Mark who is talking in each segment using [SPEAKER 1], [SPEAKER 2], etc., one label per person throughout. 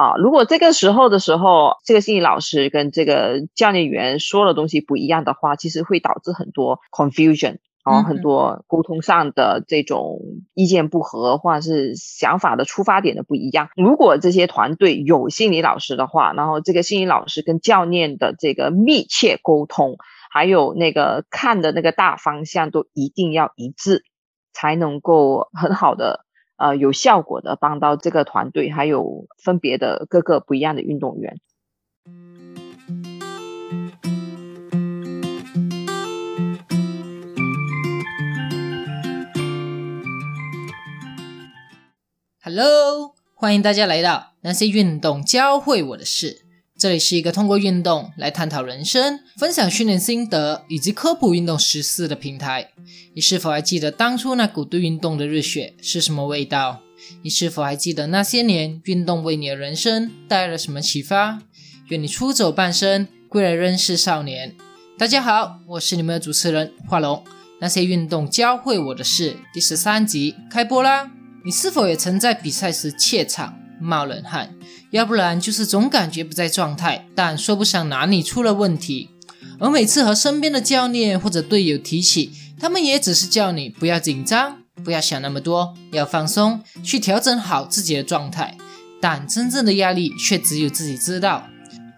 [SPEAKER 1] 啊，如果这个时候的时候，这个心理老师跟这个教练员说的东西不一样的话，其实会导致很多 confusion，啊，很多沟通上的这种意见不合，或者是想法的出发点的不一样。如果这些团队有心理老师的话，然后这个心理老师跟教练的这个密切沟通，还有那个看的那个大方向都一定要一致，才能够很好的。呃，有效果的帮到这个团队，还有分别的各个不一样的运动员。
[SPEAKER 2] Hello，欢迎大家来到那些运动教会我的事。这里是一个通过运动来探讨人生、分享训练心得以及科普运动实事的平台。你是否还记得当初那股对运动的热血是什么味道？你是否还记得那些年运动为你的人生带来了什么启发？愿你出走半生，归来仍是少年。大家好，我是你们的主持人华龙。那些运动教会我的事第十三集开播啦！你是否也曾在比赛时怯场？冒冷汗，要不然就是总感觉不在状态，但说不上哪里出了问题。而每次和身边的教练或者队友提起，他们也只是叫你不要紧张，不要想那么多，要放松，去调整好自己的状态。但真正的压力却只有自己知道。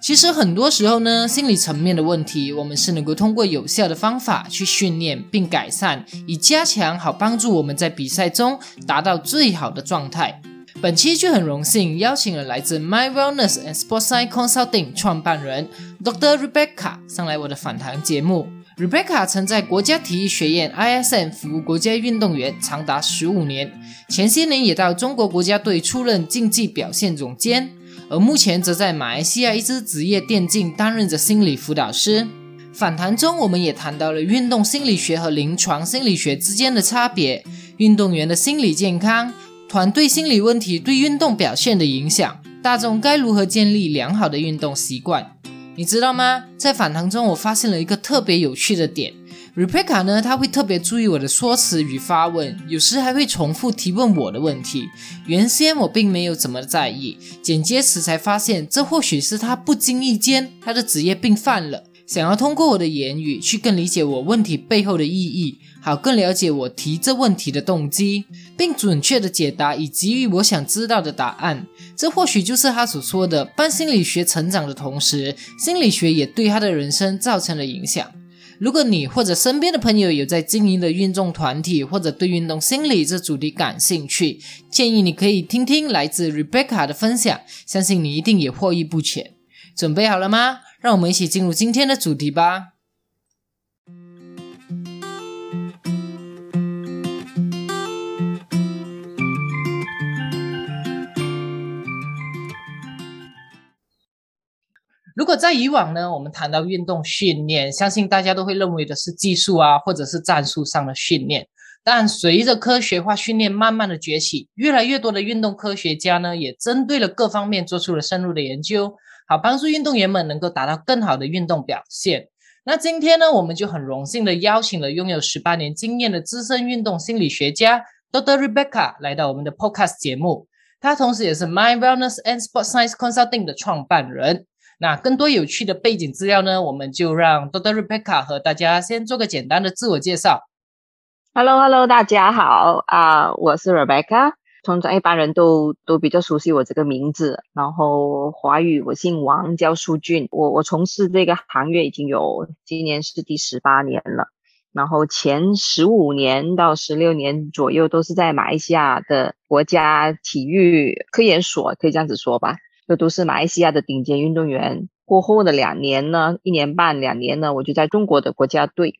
[SPEAKER 2] 其实很多时候呢，心理层面的问题，我们是能够通过有效的方法去训练并改善，以加强好帮助我们在比赛中达到最好的状态。本期就很荣幸邀请了来自 My Wellness and Sports Science Consulting 创办人 Dr. Rebecca 上来我的访谈节目。Rebecca 曾在国家体育学院 ISM 服务国家运动员长达十五年，前些年也到中国国家队出任竞技表现总监，而目前则在马来西亚一支职业电竞担任着心理辅导师。访谈中，我们也谈到了运动心理学和临床心理学之间的差别，运动员的心理健康。团队心理问题对运动表现的影响，大众该如何建立良好的运动习惯？你知道吗？在访谈中，我发现了一个特别有趣的点。Rebecca 呢，他会特别注意我的说辞与发问，有时还会重复提问我的问题。原先我并没有怎么在意，剪接时才发现，这或许是他不经意间他的职业病犯了。想要通过我的言语去更理解我问题背后的意义，好更了解我提这问题的动机，并准确的解答以给予我想知道的答案。这或许就是他所说的帮心理学成长的同时，心理学也对他的人生造成了影响。如果你或者身边的朋友有在经营的运动团体，或者对运动心理这主题感兴趣，建议你可以听听来自 Rebecca 的分享，相信你一定也获益不浅。准备好了吗？让我们一起进入今天的主题吧。如果在以往呢，我们谈到运动训练，相信大家都会认为的是技术啊，或者是战术上的训练。但随着科学化训练慢慢的崛起，越来越多的运动科学家呢，也针对了各方面做出了深入的研究。好，帮助运动员们能够达到更好的运动表现。那今天呢，我们就很荣幸的邀请了拥有十八年经验的资深运动心理学家 Dr. Rebecca 来到我们的 Podcast 节目。他同时也是 Mind Wellness and Sports Science Consulting 的创办人。那更多有趣的背景资料呢，我们就让 Dr. Rebecca 和大家先做个简单的自我介绍。
[SPEAKER 1] Hello，Hello，大家好啊，我是 Rebecca。通常一般人都都比较熟悉我这个名字，然后华语我姓王，叫苏俊。我我从事这个行业已经有今年是第十八年了，然后前十五年到十六年左右都是在马来西亚的国家体育科研所，可以这样子说吧，这都是马来西亚的顶尖运动员。过后的两年呢，一年半两年呢，我就在中国的国家队，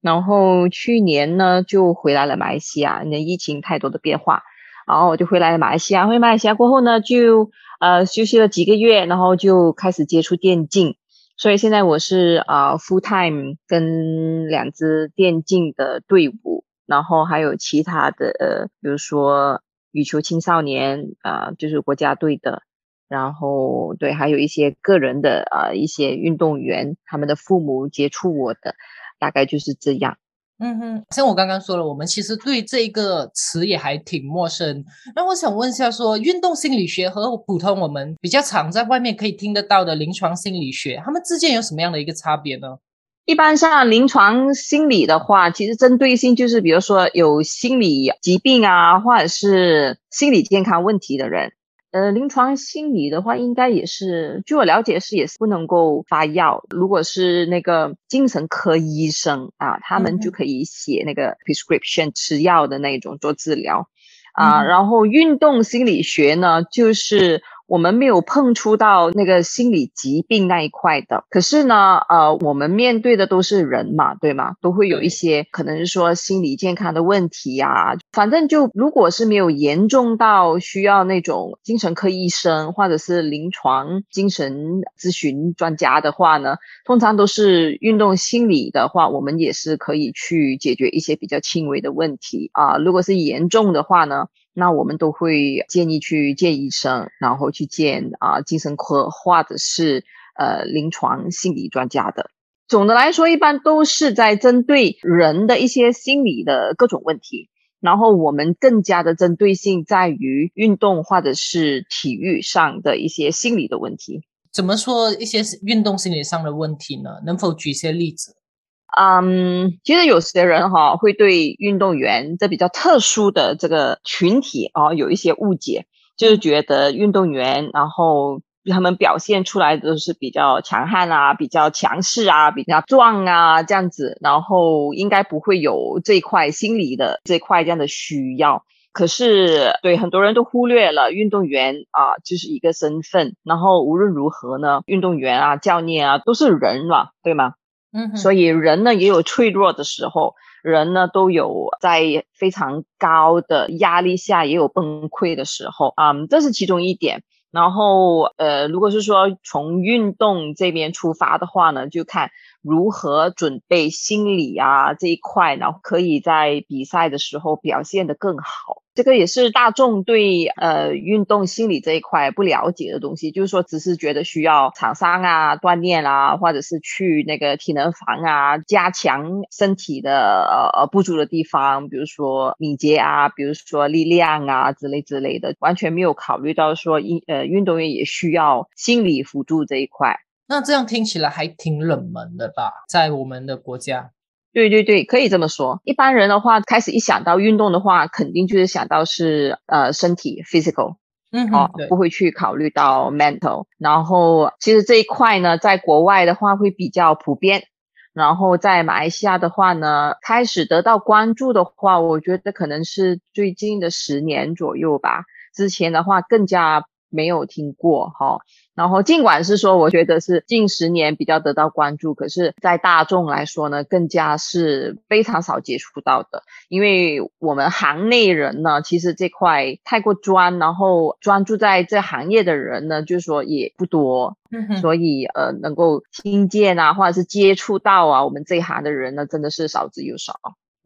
[SPEAKER 1] 然后去年呢就回来了马来西亚，那疫情太多的变化。然后我就回来了马来西亚，回马来西亚过后呢，就呃休息了几个月，然后就开始接触电竞。所以现在我是啊 full time 跟两支电竞的队伍，然后还有其他的，呃，比如说羽球青少年啊，就是国家队的，然后对，还有一些个人的啊一些运动员，他们的父母接触我的，大概就是这样。
[SPEAKER 2] 嗯哼，像我刚刚说了，我们其实对这个词也还挺陌生。那我想问一下，说运动心理学和普通我们比较常在外面可以听得到的临床心理学，他们之间有什么样的一个差别呢？
[SPEAKER 1] 一般像临床心理的话，其实针对性就是比如说有心理疾病啊，或者是心理健康问题的人。呃，临床心理的话，应该也是，据我了解是也是不能够发药。如果是那个精神科医生啊，他们就可以写那个 prescription 吃药的那种做治疗啊。然后运动心理学呢，就是。我们没有碰触到那个心理疾病那一块的，可是呢，呃，我们面对的都是人嘛，对吗？都会有一些可能是说心理健康的问题呀。反正就如果是没有严重到需要那种精神科医生或者是临床精神咨询专家的话呢，通常都是运动心理的话，我们也是可以去解决一些比较轻微的问题啊。如果是严重的话呢？那我们都会建议去见医生，然后去见啊精神科或者是呃临床心理专家的。总的来说，一般都是在针对人的一些心理的各种问题，然后我们更加的针对性在于运动或者是体育上的一些心理的问题。
[SPEAKER 2] 怎么说一些运动心理上的问题呢？能否举一些例子？
[SPEAKER 1] 嗯，其实有些人哈会对运动员这比较特殊的这个群体啊有一些误解，就是觉得运动员然后他们表现出来的都是比较强悍啊、比较强势啊、比较壮啊这样子，然后应该不会有这块心理的这块这样的需要。可是对很多人都忽略了运动员啊就是一个身份，然后无论如何呢，运动员啊、教练啊都是人嘛，对吗？所以人呢也有脆弱的时候，人呢都有在非常高的压力下也有崩溃的时候啊，这是其中一点。然后呃，如果是说从运动这边出发的话呢，就看如何准备心理啊这一块，然后可以在比赛的时候表现得更好。这个也是大众对呃运动心理这一块不了解的东西，就是说只是觉得需要厂商啊锻炼啊，或者是去那个体能房啊加强身体的呃呃不足的地方，比如说敏捷啊，比如说力量啊之类之类的，完全没有考虑到说运呃运动员也需要心理辅助这一块。
[SPEAKER 2] 那这样听起来还挺冷门的吧，在我们的国家。
[SPEAKER 1] 对对对，可以这么说。一般人的话，开始一想到运动的话，肯定就是想到是呃身体 physical，
[SPEAKER 2] 嗯，哦，
[SPEAKER 1] 不会去考虑到 mental。然后其实这一块呢，在国外的话会比较普遍，然后在马来西亚的话呢，开始得到关注的话，我觉得可能是最近的十年左右吧。之前的话更加没有听过哈。然后，尽管是说，我觉得是近十年比较得到关注，可是，在大众来说呢，更加是非常少接触到的。因为我们行内人呢，其实这块太过专，然后专注在这行业的人呢，就是说也不多，所以呃，能够听见啊，或者是接触到啊，我们这一行的人呢，真的是少之又少。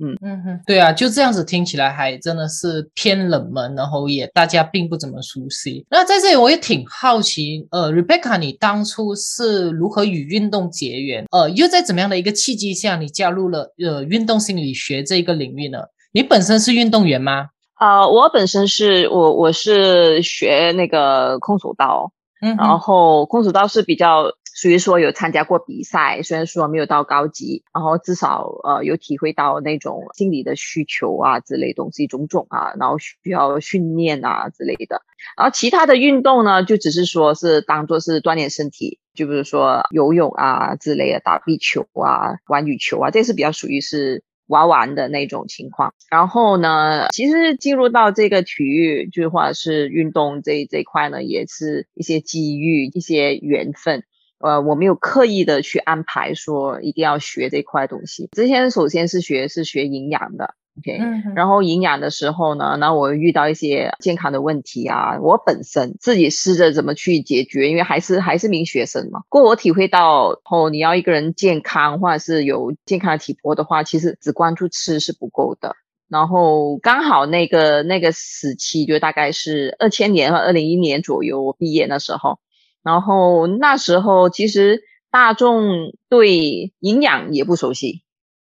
[SPEAKER 2] 嗯嗯哼，对啊，就这样子听起来还真的是偏冷门，然后也大家并不怎么熟悉。那在这里我也挺好奇，呃，Rebecca，你当初是如何与运动结缘？呃，又在怎么样的一个契机下，你加入了呃运动心理学这一个领域呢？你本身是运动员吗？
[SPEAKER 1] 啊，我本身是我我是学那个空手道，嗯，然后空手道是比较。属于说有参加过比赛，虽然说没有到高级，然后至少呃有体会到那种心理的需求啊之类东西种种啊，然后需要训练啊之类的。然后其他的运动呢，就只是说是当做是锻炼身体，就比如说游泳啊之类的，打壁球啊，玩羽球啊，这是比较属于是玩玩的那种情况。然后呢，其实进入到这个体育，就或者是运动这这块呢，也是一些机遇，一些缘分。呃，我没有刻意的去安排说一定要学这块东西。之前首先是学是学营养的，OK，然后营养的时候呢，那我遇到一些健康的问题啊，我本身自己试着怎么去解决，因为还是还是名学生嘛。过我体会到哦，你要一个人健康或者是有健康的体魄的话，其实只关注吃是不够的。然后刚好那个那个时期就大概是二千年和二零一年左右，我毕业那时候。然后那时候其实大众对营养也不熟悉，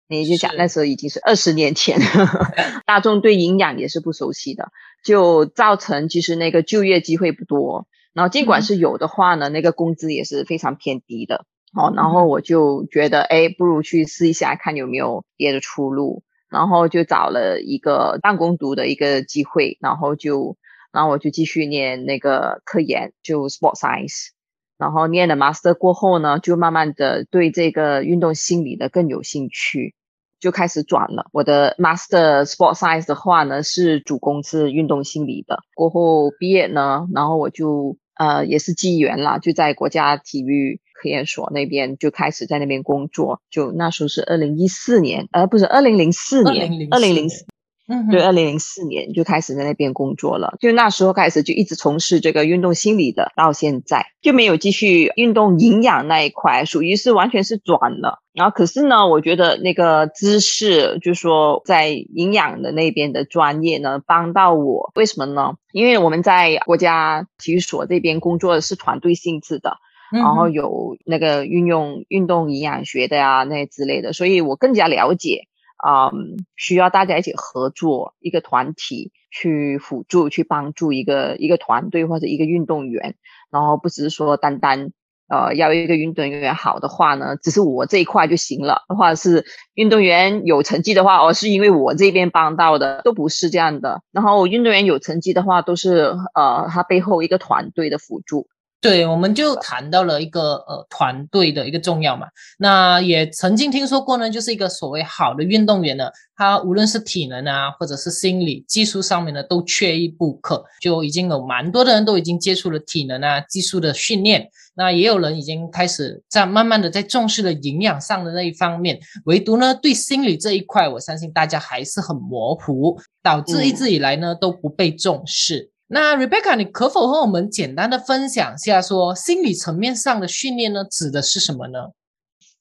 [SPEAKER 1] 你就想那时候已经是二十年前，大众对营养也是不熟悉的，就造成其实那个就业机会不多。然后尽管是有的话呢，那个工资也是非常偏低的。哦，然后我就觉得，哎，不如去试一下，看有没有别的出路。然后就找了一个半工读的一个机会，然后就，然后我就继续念那个科研，就 sport science。然后念了 master 过后呢，就慢慢的对这个运动心理的更有兴趣，就开始转了。我的 master sport science 的话呢，是主攻是运动心理的。过后毕业呢，然后我就呃也是机缘啦，就在国家体育科研所那边就开始在那边工作。就那时候是二零一四年，呃不是二零零四年，二零零四。
[SPEAKER 2] 嗯，
[SPEAKER 1] 对，二零零四年就开始在那边工作了，就那时候开始就一直从事这个运动心理的，到现在就没有继续运动营养那一块，属于是完全是转了。然后可是呢，我觉得那个知识，就说在营养的那边的专业呢，帮到我。为什么呢？因为我们在国家体育所这边工作的是团队性质的，然后有那个运用运动营养学的呀那之类的，所以我更加了解。啊，需要大家一起合作，一个团体去辅助、去帮助一个一个团队或者一个运动员，然后不只是说单单呃要一个运动员好的话呢，只是我这一块就行了，或者是运动员有成绩的话，哦是因为我这边帮到的，都不是这样的。然后运动员有成绩的话，都是呃他背后一个团队的辅助。
[SPEAKER 2] 对，我们就谈到了一个呃团队的一个重要嘛。那也曾经听说过呢，就是一个所谓好的运动员呢，他无论是体能啊，或者是心理技术上面呢，都缺一不可。就已经有蛮多的人都已经接触了体能啊技术的训练，那也有人已经开始在慢慢的在重视了营养上的那一方面。唯独呢，对心理这一块，我相信大家还是很模糊，导致一直以来呢都不被重视。那 Rebecca，你可否和我们简单的分享一下，说心理层面上的训练呢，指的是什么呢？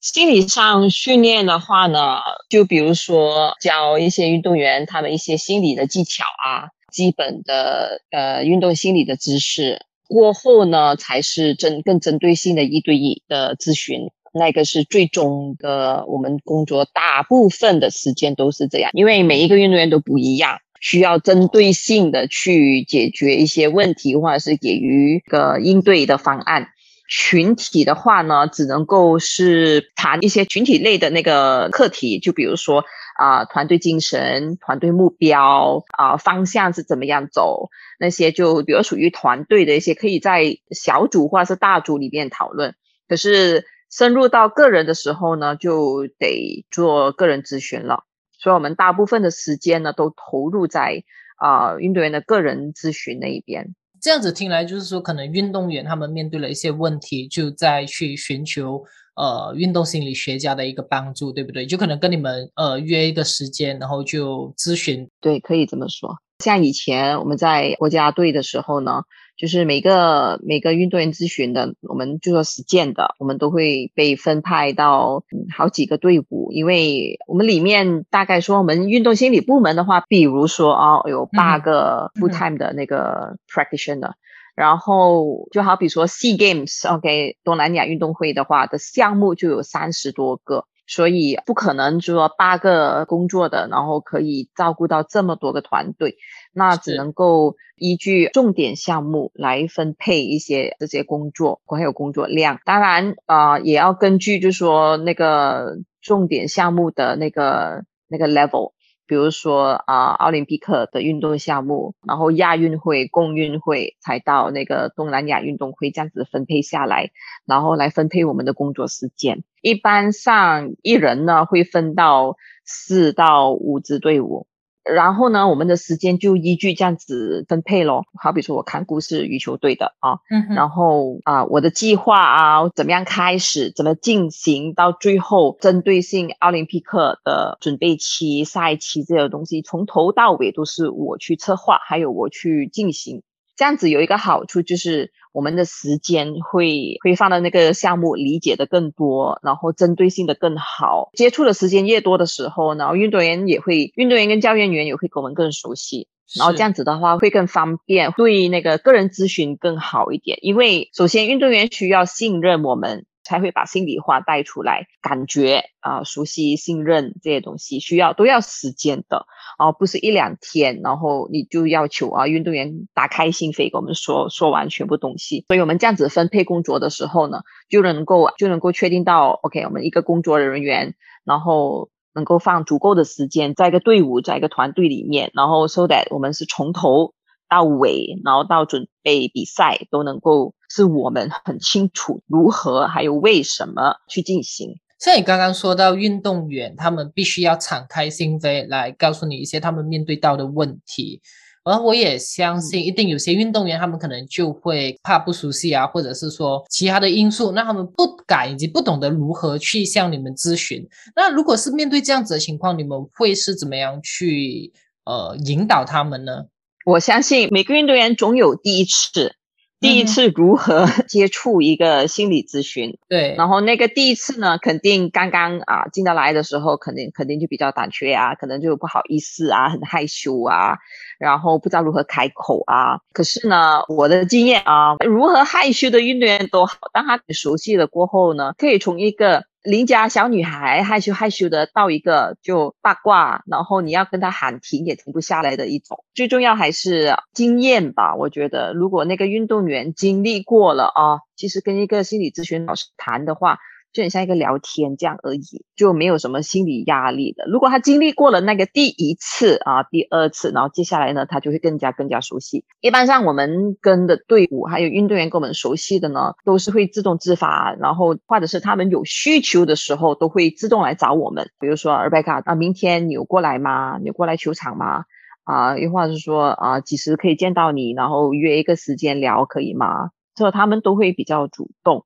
[SPEAKER 1] 心理上训练的话呢，就比如说教一些运动员他们一些心理的技巧啊，基本的呃运动心理的知识，过后呢才是针更针对性的一对一的咨询，那个是最终的。我们工作大部分的时间都是这样，因为每一个运动员都不一样。需要针对性的去解决一些问题，或者是给予一个应对的方案。群体的话呢，只能够是谈一些群体类的那个课题，就比如说啊，团队精神、团队目标啊，方向是怎么样走，那些就比如属于团队的一些，可以在小组或者是大组里面讨论。可是深入到个人的时候呢，就得做个人咨询了。所以，我们大部分的时间呢，都投入在啊运动员的个人咨询那一边。
[SPEAKER 2] 这样子听来，就是说，可能运动员他们面对了一些问题，就在去寻求呃运动心理学家的一个帮助，对不对？就可能跟你们呃约一个时间，然后就咨询。
[SPEAKER 1] 对，可以这么说。像以前我们在国家队的时候呢。就是每个每个运动员咨询的，我们就说实践的，我们都会被分派到好几个队伍，因为我们里面大概说我们运动心理部门的话，比如说啊，有八个 full time 的那个 practitioner，然后就好比说 Sea Games，OK，东南亚运动会的话的项目就有三十多个，所以不可能说八个工作的，然后可以照顾到这么多个团队。那只能够依据重点项目来分配一些这些工作，还有工作量。当然，啊，也要根据就是说那个重点项目的那个那个 level，比如说啊，奥林匹克的运动项目，然后亚运会、共运会，才到那个东南亚运动会这样子分配下来，然后来分配我们的工作时间。一般上一人呢会分到四到五支队伍。然后呢，我们的时间就依据这样子分配咯。好比说，我看故事羽球队的啊，然后啊，我的计划啊，怎么样开始，怎么进行，到最后针对性奥林匹克的准备期、赛期这些东西，从头到尾都是我去策划，还有我去进行。这样子有一个好处就是。我们的时间会会放到那个项目理解的更多，然后针对性的更好，接触的时间越多的时候，然后运动员也会，运动员跟教练员也会跟我们更熟悉，然后这样子的话会更方便，对那个个人咨询更好一点。因为首先运动员需要信任我们，才会把心里话带出来，感觉啊，熟悉、信任这些东西需要都要时间的啊，不是一两天，然后你就要求啊运动员打开心扉跟我们说说完全部东西。所以我们这样子分配工作的时候呢，就能够就能够确定到，OK，我们一个工作人员，然后能够放足够的时间在一个队伍，在一个团队里面，然后 so that 我们是从头。到尾，然后到准备比赛都能够是我们很清楚如何还有为什么去进行。
[SPEAKER 2] 像你刚刚说到运动员，他们必须要敞开心扉来告诉你一些他们面对到的问题，而我也相信，一定有些运动员他们可能就会怕不熟悉啊，或者是说其他的因素，那他们不敢以及不懂得如何去向你们咨询。那如果是面对这样子的情况，你们会是怎么样去呃引导他们呢？
[SPEAKER 1] 我相信每个运动员总有第一次，第一次如何 接触一个心理咨询？
[SPEAKER 2] 对，
[SPEAKER 1] 然后那个第一次呢，肯定刚刚啊进得来的时候，肯定肯定就比较胆怯啊，可能就不好意思啊，很害羞啊，然后不知道如何开口啊。可是呢，我的经验啊，如何害羞的运动员都好，当他熟悉了过后呢，可以从一个。邻家小女孩害羞害羞的到一个就八卦，然后你要跟她喊停也停不下来的一种。最重要还是经验吧，我觉得如果那个运动员经历过了啊，其实跟一个心理咨询老师谈的话。就很像一个聊天这样而已，就没有什么心理压力的。如果他经历过了那个第一次啊，第二次，然后接下来呢，他就会更加更加熟悉。一般上我们跟的队伍还有运动员跟我们熟悉的呢，都是会自动自发，然后或者是他们有需求的时候，都会自动来找我们。比如说尔贝卡啊，明天你有过来吗？你过来球场吗？啊，又或者是说啊，几时可以见到你？然后约一个时间聊可以吗？这他们都会比较主动。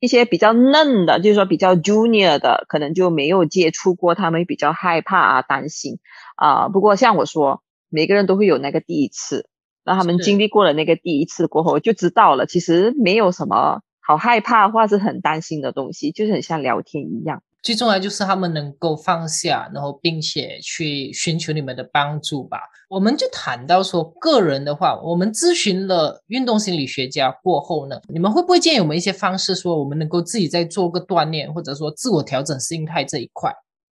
[SPEAKER 1] 一些比较嫩的，就是说比较 junior 的，可能就没有接触过，他们比较害怕啊，担心啊。不过像我说，每个人都会有那个第一次，那他们经历过了那个第一次过后，就知道了，其实没有什么好害怕或是很担心的东西，就是很像聊天一样。
[SPEAKER 2] 最重要就是他们能够放下，然后并且去寻求你们的帮助吧。我们就谈到说，个人的话，我们咨询了运动心理学家过后呢，你们会不会建议我们一些方式，说我们能够自己再做个锻炼，或者说自我调整心态这一块？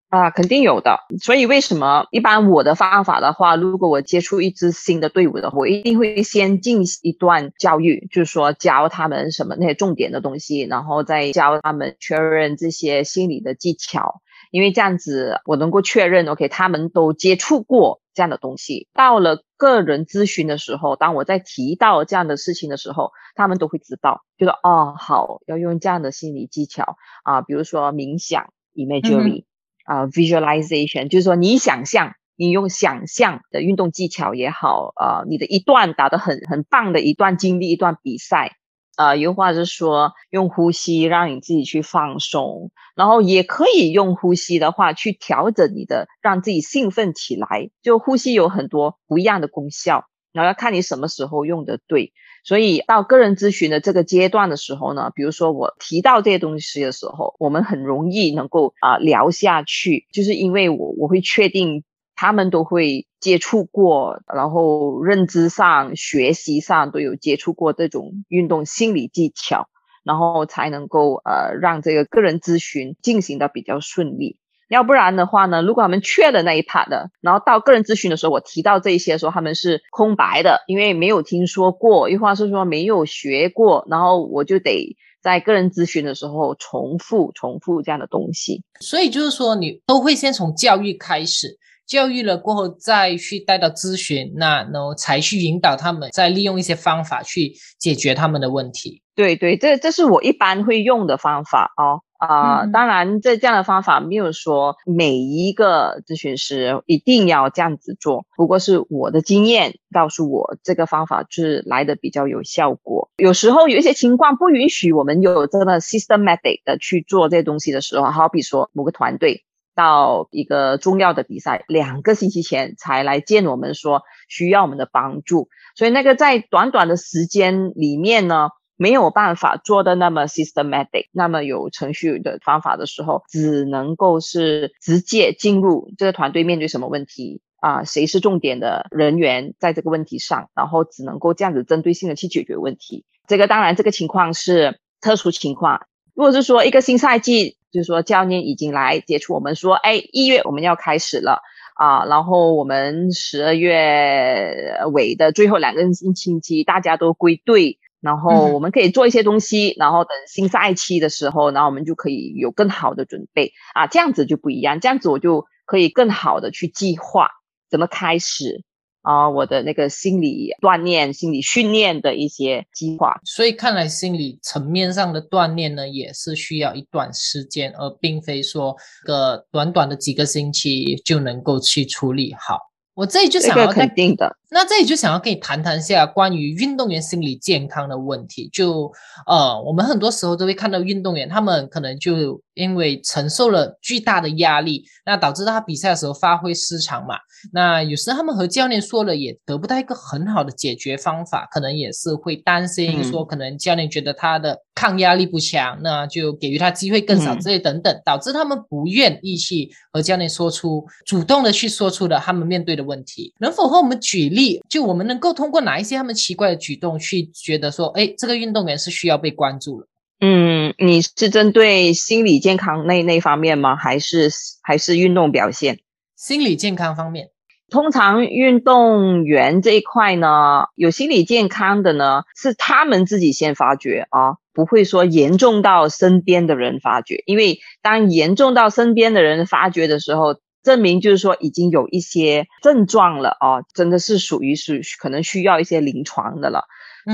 [SPEAKER 1] 啊，肯定有的。所以为什么一般我的方法的话，如果我接触一支新的队伍的，我一定会先进一段教育，就是说教他们什么那些重点的东西，然后再教他们确认这些心理的技巧。因为这样子我能够确认，OK，他们都接触过这样的东西。到了个人咨询的时候，当我在提到这样的事情的时候，他们都会知道，就说哦，好，要用这样的心理技巧啊，比如说冥想，imagery。啊，visualization 就是说，你想象，你用想象的运动技巧也好，啊，你的一段打得很很棒的一段经历，一段比赛，啊，又或者是说用呼吸让你自己去放松，然后也可以用呼吸的话去调整你的，让自己兴奋起来。就呼吸有很多不一样的功效，然后要看你什么时候用的对。所以到个人咨询的这个阶段的时候呢，比如说我提到这些东西的时候，我们很容易能够啊聊下去，就是因为我我会确定他们都会接触过，然后认知上、学习上都有接触过这种运动心理技巧，然后才能够呃让这个个人咨询进行的比较顺利。要不然的话呢，如果他们缺了那一 part 的，然后到个人咨询的时候，我提到这一些的时候，他们是空白的，因为没有听说过，又或者是说没有学过，然后我就得在个人咨询的时候重复、重复这样的东西。
[SPEAKER 2] 所以就是说，你都会先从教育开始，教育了过后再去带到咨询，那然后才去引导他们，再利用一些方法去解决他们的问题。
[SPEAKER 1] 对对，这这是我一般会用的方法哦。啊，当然，这这样的方法没有说每一个咨询师一定要这样子做。不过是我的经验告诉我，这个方法就是来的比较有效果。有时候有一些情况不允许我们有这么 systematic 的去做这些东西的时候，好比说某个团队到一个重要的比赛，两个星期前才来见我们说需要我们的帮助，所以那个在短短的时间里面呢。没有办法做的那么 systematic，那么有程序的方法的时候，只能够是直接进入这个团队面对什么问题啊？谁是重点的人员在这个问题上，然后只能够这样子针对性的去解决问题。这个当然这个情况是特殊情况，如果是说一个新赛季，就是说教练已经来接触我们说，哎，一月我们要开始了啊，然后我们十二月尾的最后两个星期，大家都归队，然后我们可以做一些东西，然后等新赛期的时候，然后我们就可以有更好的准备啊，这样子就不一样，这样子我就可以更好的去计划怎么开始。啊，我的那个心理锻炼、心理训练的一些计划，
[SPEAKER 2] 所以看来心理层面上的锻炼呢，也是需要一段时间，而并非说个短短的几个星期就能够去处理好。我这里就想要
[SPEAKER 1] 肯定的。
[SPEAKER 2] 那这里就想要跟你谈谈一下关于运动员心理健康的问题。就呃，我们很多时候都会看到运动员，他们可能就因为承受了巨大的压力，那导致他比赛的时候发挥失常嘛。那有时他们和教练说了，也得不到一个很好的解决方法，可能也是会担心说，可能教练觉得他的抗压力不强，那就给予他机会更少之类等等，导致他们不愿意去和教练说出主动的去说出了他们面对的问题。能否和我们举？例就我们能够通过哪一些他们奇怪的举动去觉得说，哎，这个运动员是需要被关注了。
[SPEAKER 1] 嗯，你是针对心理健康那那方面吗？还是还是运动表现？
[SPEAKER 2] 心理健康方面，
[SPEAKER 1] 通常运动员这一块呢，有心理健康的呢，是他们自己先发觉啊，不会说严重到身边的人发觉，因为当严重到身边的人发觉的时候。证明就是说已经有一些症状了哦，真的是属于是可能需要一些临床的了。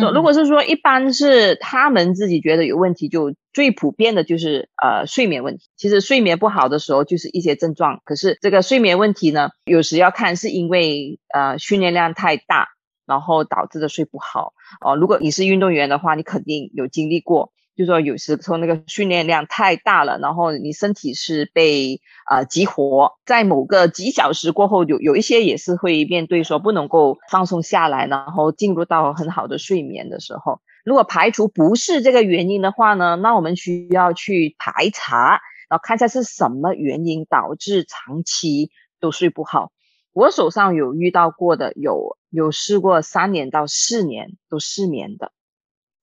[SPEAKER 1] 说如果是说一般是他们自己觉得有问题，就最普遍的就是呃睡眠问题。其实睡眠不好的时候就是一些症状，可是这个睡眠问题呢，有时要看是因为呃训练量太大，然后导致的睡不好哦。如果你是运动员的话，你肯定有经历过。就说有时候那个训练量太大了，然后你身体是被啊激活，在某个几小时过后，有有一些也是会面对说不能够放松下来，然后进入到很好的睡眠的时候。如果排除不是这个原因的话呢，那我们需要去排查，然后看一下是什么原因导致长期都睡不好。我手上有遇到过的，有有试过三年到四年都失眠的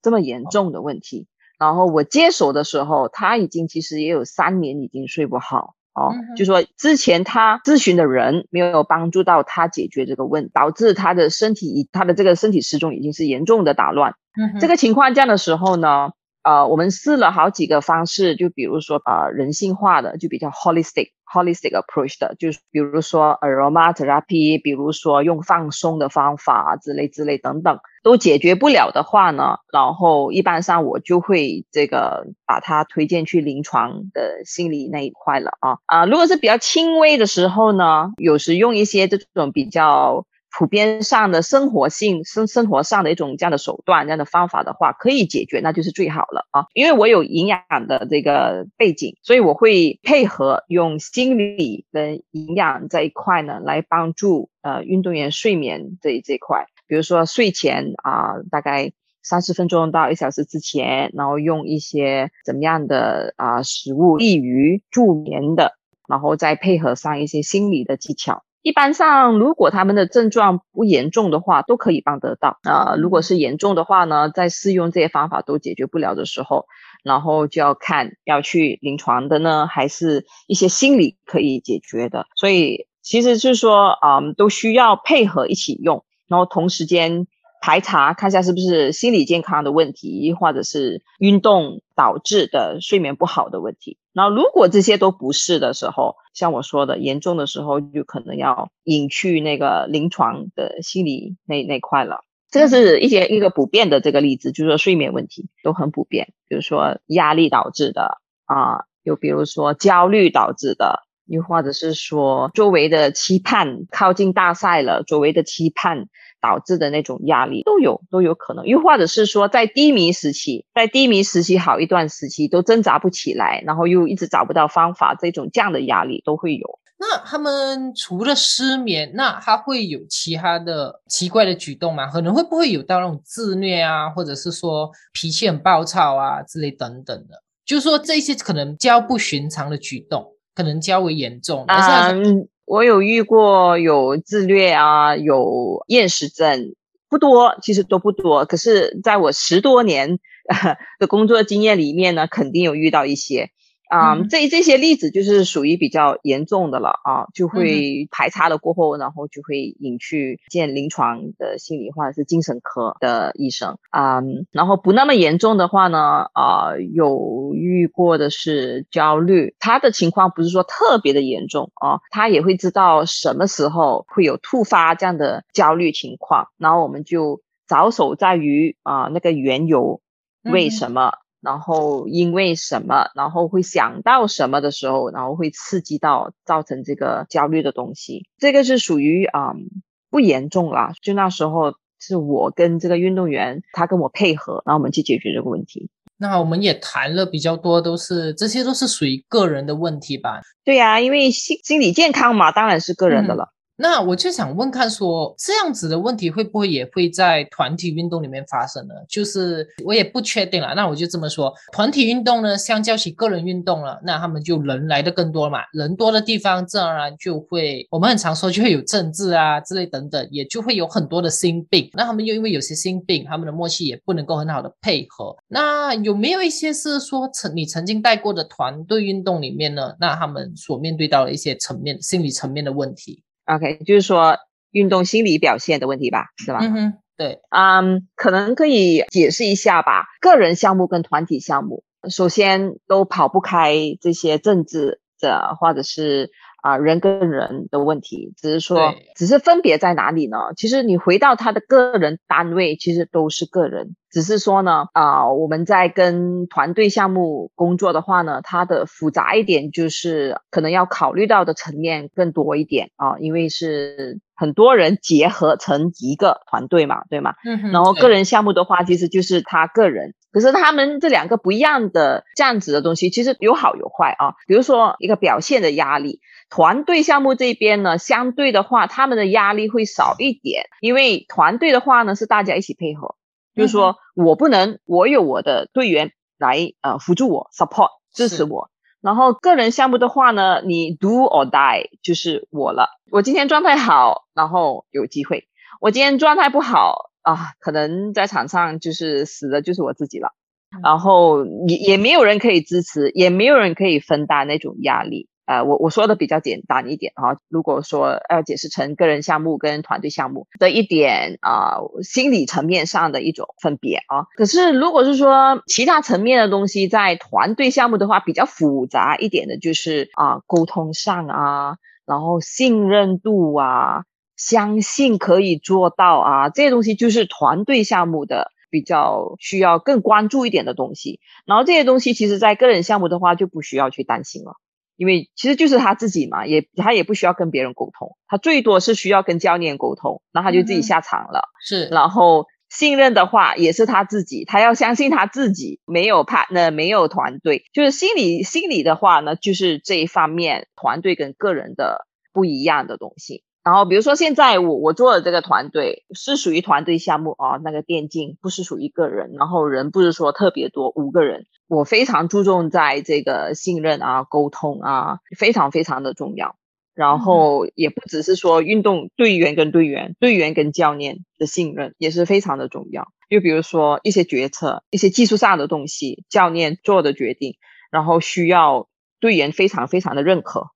[SPEAKER 1] 这么严重的问题。然后我接手的时候，他已经其实也有三年已经睡不好哦，就说之前他咨询的人没有帮助到他解决这个问，导致他的身体他的这个身体时钟已经是严重的打乱。嗯这个情况这样的时候呢？呃，我们试了好几个方式，就比如说呃人性化的，就比较 holistic holistic approach 的，就是比如说 aromatherapy，比如说用放松的方法之类之类等等，都解决不了的话呢，然后一般上我就会这个把它推荐去临床的心理那一块了啊啊，如果是比较轻微的时候呢，有时用一些这种比较。普遍上的生活性生生活上的一种这样的手段这样的方法的话，可以解决，那就是最好了啊！因为我有营养的这个背景，所以我会配合用心理跟营养这一块呢，来帮助呃运动员睡眠这这块。比如说睡前啊，大概三十分钟到一小时之前，然后用一些怎么样的啊食物利于助眠的，然后再配合上一些心理的技巧。一般上，如果他们的症状不严重的话，都可以帮得到。啊，如果是严重的话呢，在试用这些方法都解决不了的时候，然后就要看要去临床的呢，还是一些心理可以解决的。所以其实是说，嗯，都需要配合一起用，然后同时间。排查看一下是不是心理健康的问题，或者是运动导致的睡眠不好的问题。然后如果这些都不是的时候，像我说的严重的时候，就可能要引去那个临床的心理那那块了。这个是一些一个普遍的这个例子，就是说睡眠问题都很普遍，比如说压力导致的啊，又比如说焦虑导致的，又或者是说周围的期盼靠近大赛了，周围的期盼。导致的那种压力都有都有可能，又或者是说在低迷时期，在低迷时期好一段时期都挣扎不起来，然后又一直找不到方法，这种这样的压力都会有。
[SPEAKER 2] 那他们除了失眠，那他会有其他的奇怪的举动吗？可能会不会有到那种自虐啊，或者是说脾气很暴躁啊之类等等的？就是说这些可能较不寻常的举动，可能较为严重。
[SPEAKER 1] 嗯。我有遇过有自虐啊，有厌食症，不多，其实都不多。可是，在我十多年 的工作经验里面呢，肯定有遇到一些。啊，这这些例子就是属于比较严重的了啊，就会排查了过后，然后就会引去见临床的心理或者是精神科的医生啊。然后不那么严重的话呢，啊，有遇过的是焦虑，他的情况不是说特别的严重啊，他也会知道什么时候会有突发这样的焦虑情况，然后我们就着手在于啊那个缘由，为什么？然后因为什么，然后会想到什么的时候，然后会刺激到造成这个焦虑的东西，这个是属于啊不严重啦。就那时候是我跟这个运动员，他跟我配合，然后我们去解决这个问题。
[SPEAKER 2] 那我们也谈了比较多，都是这些都是属于个人的问题吧？
[SPEAKER 1] 对呀，因为心心理健康嘛，当然是个人的了。
[SPEAKER 2] 那我就想问看，说这样子的问题会不会也会在团体运动里面发生呢？就是我也不确定了。那我就这么说，团体运动呢，相较起个人运动了，那他们就人来的更多嘛，人多的地方自然而然就会，我们很常说就会有政治啊之类等等，也就会有很多的心病。那他们又因为有些心病，他们的默契也不能够很好的配合。那有没有一些是说曾你曾经带过的团队运动里面呢？那他们所面对到的一些层面、心理层面的问题
[SPEAKER 1] ？OK，就是说运动心理表现的问题吧，是吧？
[SPEAKER 2] 嗯哼，对，
[SPEAKER 1] 嗯，可能可以解释一下吧。个人项目跟团体项目，首先都跑不开这些政治的或者是啊人跟人的问题，只是说，只是分别在哪里呢？其实你回到他的个人单位，其实都是个人。只是说呢，啊，我们在跟团队项目工作的话呢，它的复杂一点就是可能要考虑到的层面更多一点啊，因为是很多人结合成一个团队嘛，对吗？
[SPEAKER 2] 嗯。
[SPEAKER 1] 然后个人项目的话，其实就是他个人，可是他们这两个不一样的这样子的东西，其实有好有坏啊。比如说一个表现的压力，团队项目这边呢，相对的话，他们的压力会少一点，因为团队的话呢是大家一起配合。就是说我不能，我有我的队员来呃辅助我，support 支持我。然后个人项目的话呢，你 do or die 就是我了。我今天状态好，然后有机会；我今天状态不好啊，可能在场上就是死的就是我自己了。然后也也没有人可以支持，也没有人可以分担那种压力。呃，我我说的比较简单一点啊。如果说要解释成个人项目跟团队项目的一点啊，心理层面上的一种分别啊。可是如果是说其他层面的东西，在团队项目的话，比较复杂一点的就是啊，沟通上啊，然后信任度啊，相信可以做到啊，这些东西就是团队项目的比较需要更关注一点的东西。然后这些东西其实在个人项目的话就不需要去担心了。因为其实就是他自己嘛，也他也不需要跟别人沟通，他最多是需要跟教练沟通，那他就自己下场了。
[SPEAKER 2] 是，
[SPEAKER 1] 然后信任的话也是他自己，他要相信他自己，没有 partner，没有团队，就是心理心理的话呢，就是这一方面团队跟个人的不一样的东西。然后比如说现在我我做的这个团队是属于团队项目啊，那个电竞不是属于个人，然后人不是说特别多五个人。我非常注重在这个信任啊、沟通啊，非常非常的重要。然后也不只是说运动队员跟队员、队员跟教练的信任也是非常的重要。就比如说一些决策、一些技术上的东西，教练做的决定，然后需要队员非常非常的认可。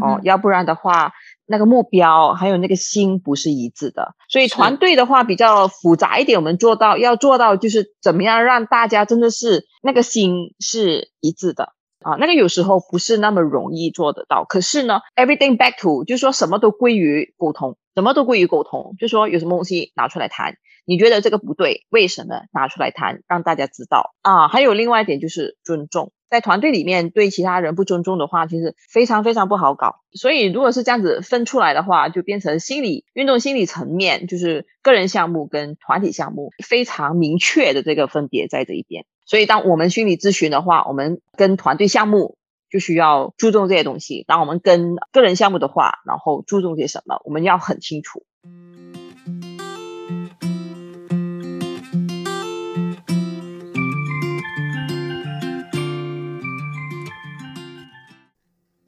[SPEAKER 1] 哦，要不然的话。那个目标还有那个心不是一致的，所以团队的话比较复杂一点。我们做到要做到就是怎么样让大家真的是那个心是一致的啊，那个有时候不是那么容易做得到。可是呢，everything back to 就是说什么都归于沟通，什么都归于沟通，就说有什么东西拿出来谈，你觉得这个不对，为什么拿出来谈，让大家知道啊？还有另外一点就是尊重。在团队里面对其他人不尊重的话，其实非常非常不好搞。所以如果是这样子分出来的话，就变成心理运动心理层面，就是个人项目跟团体项目非常明确的这个分别在这一边。所以当我们心理咨询的话，我们跟团队项目就需要注重这些东西；当我们跟个人项目的话，然后注重些什么，我们要很清楚。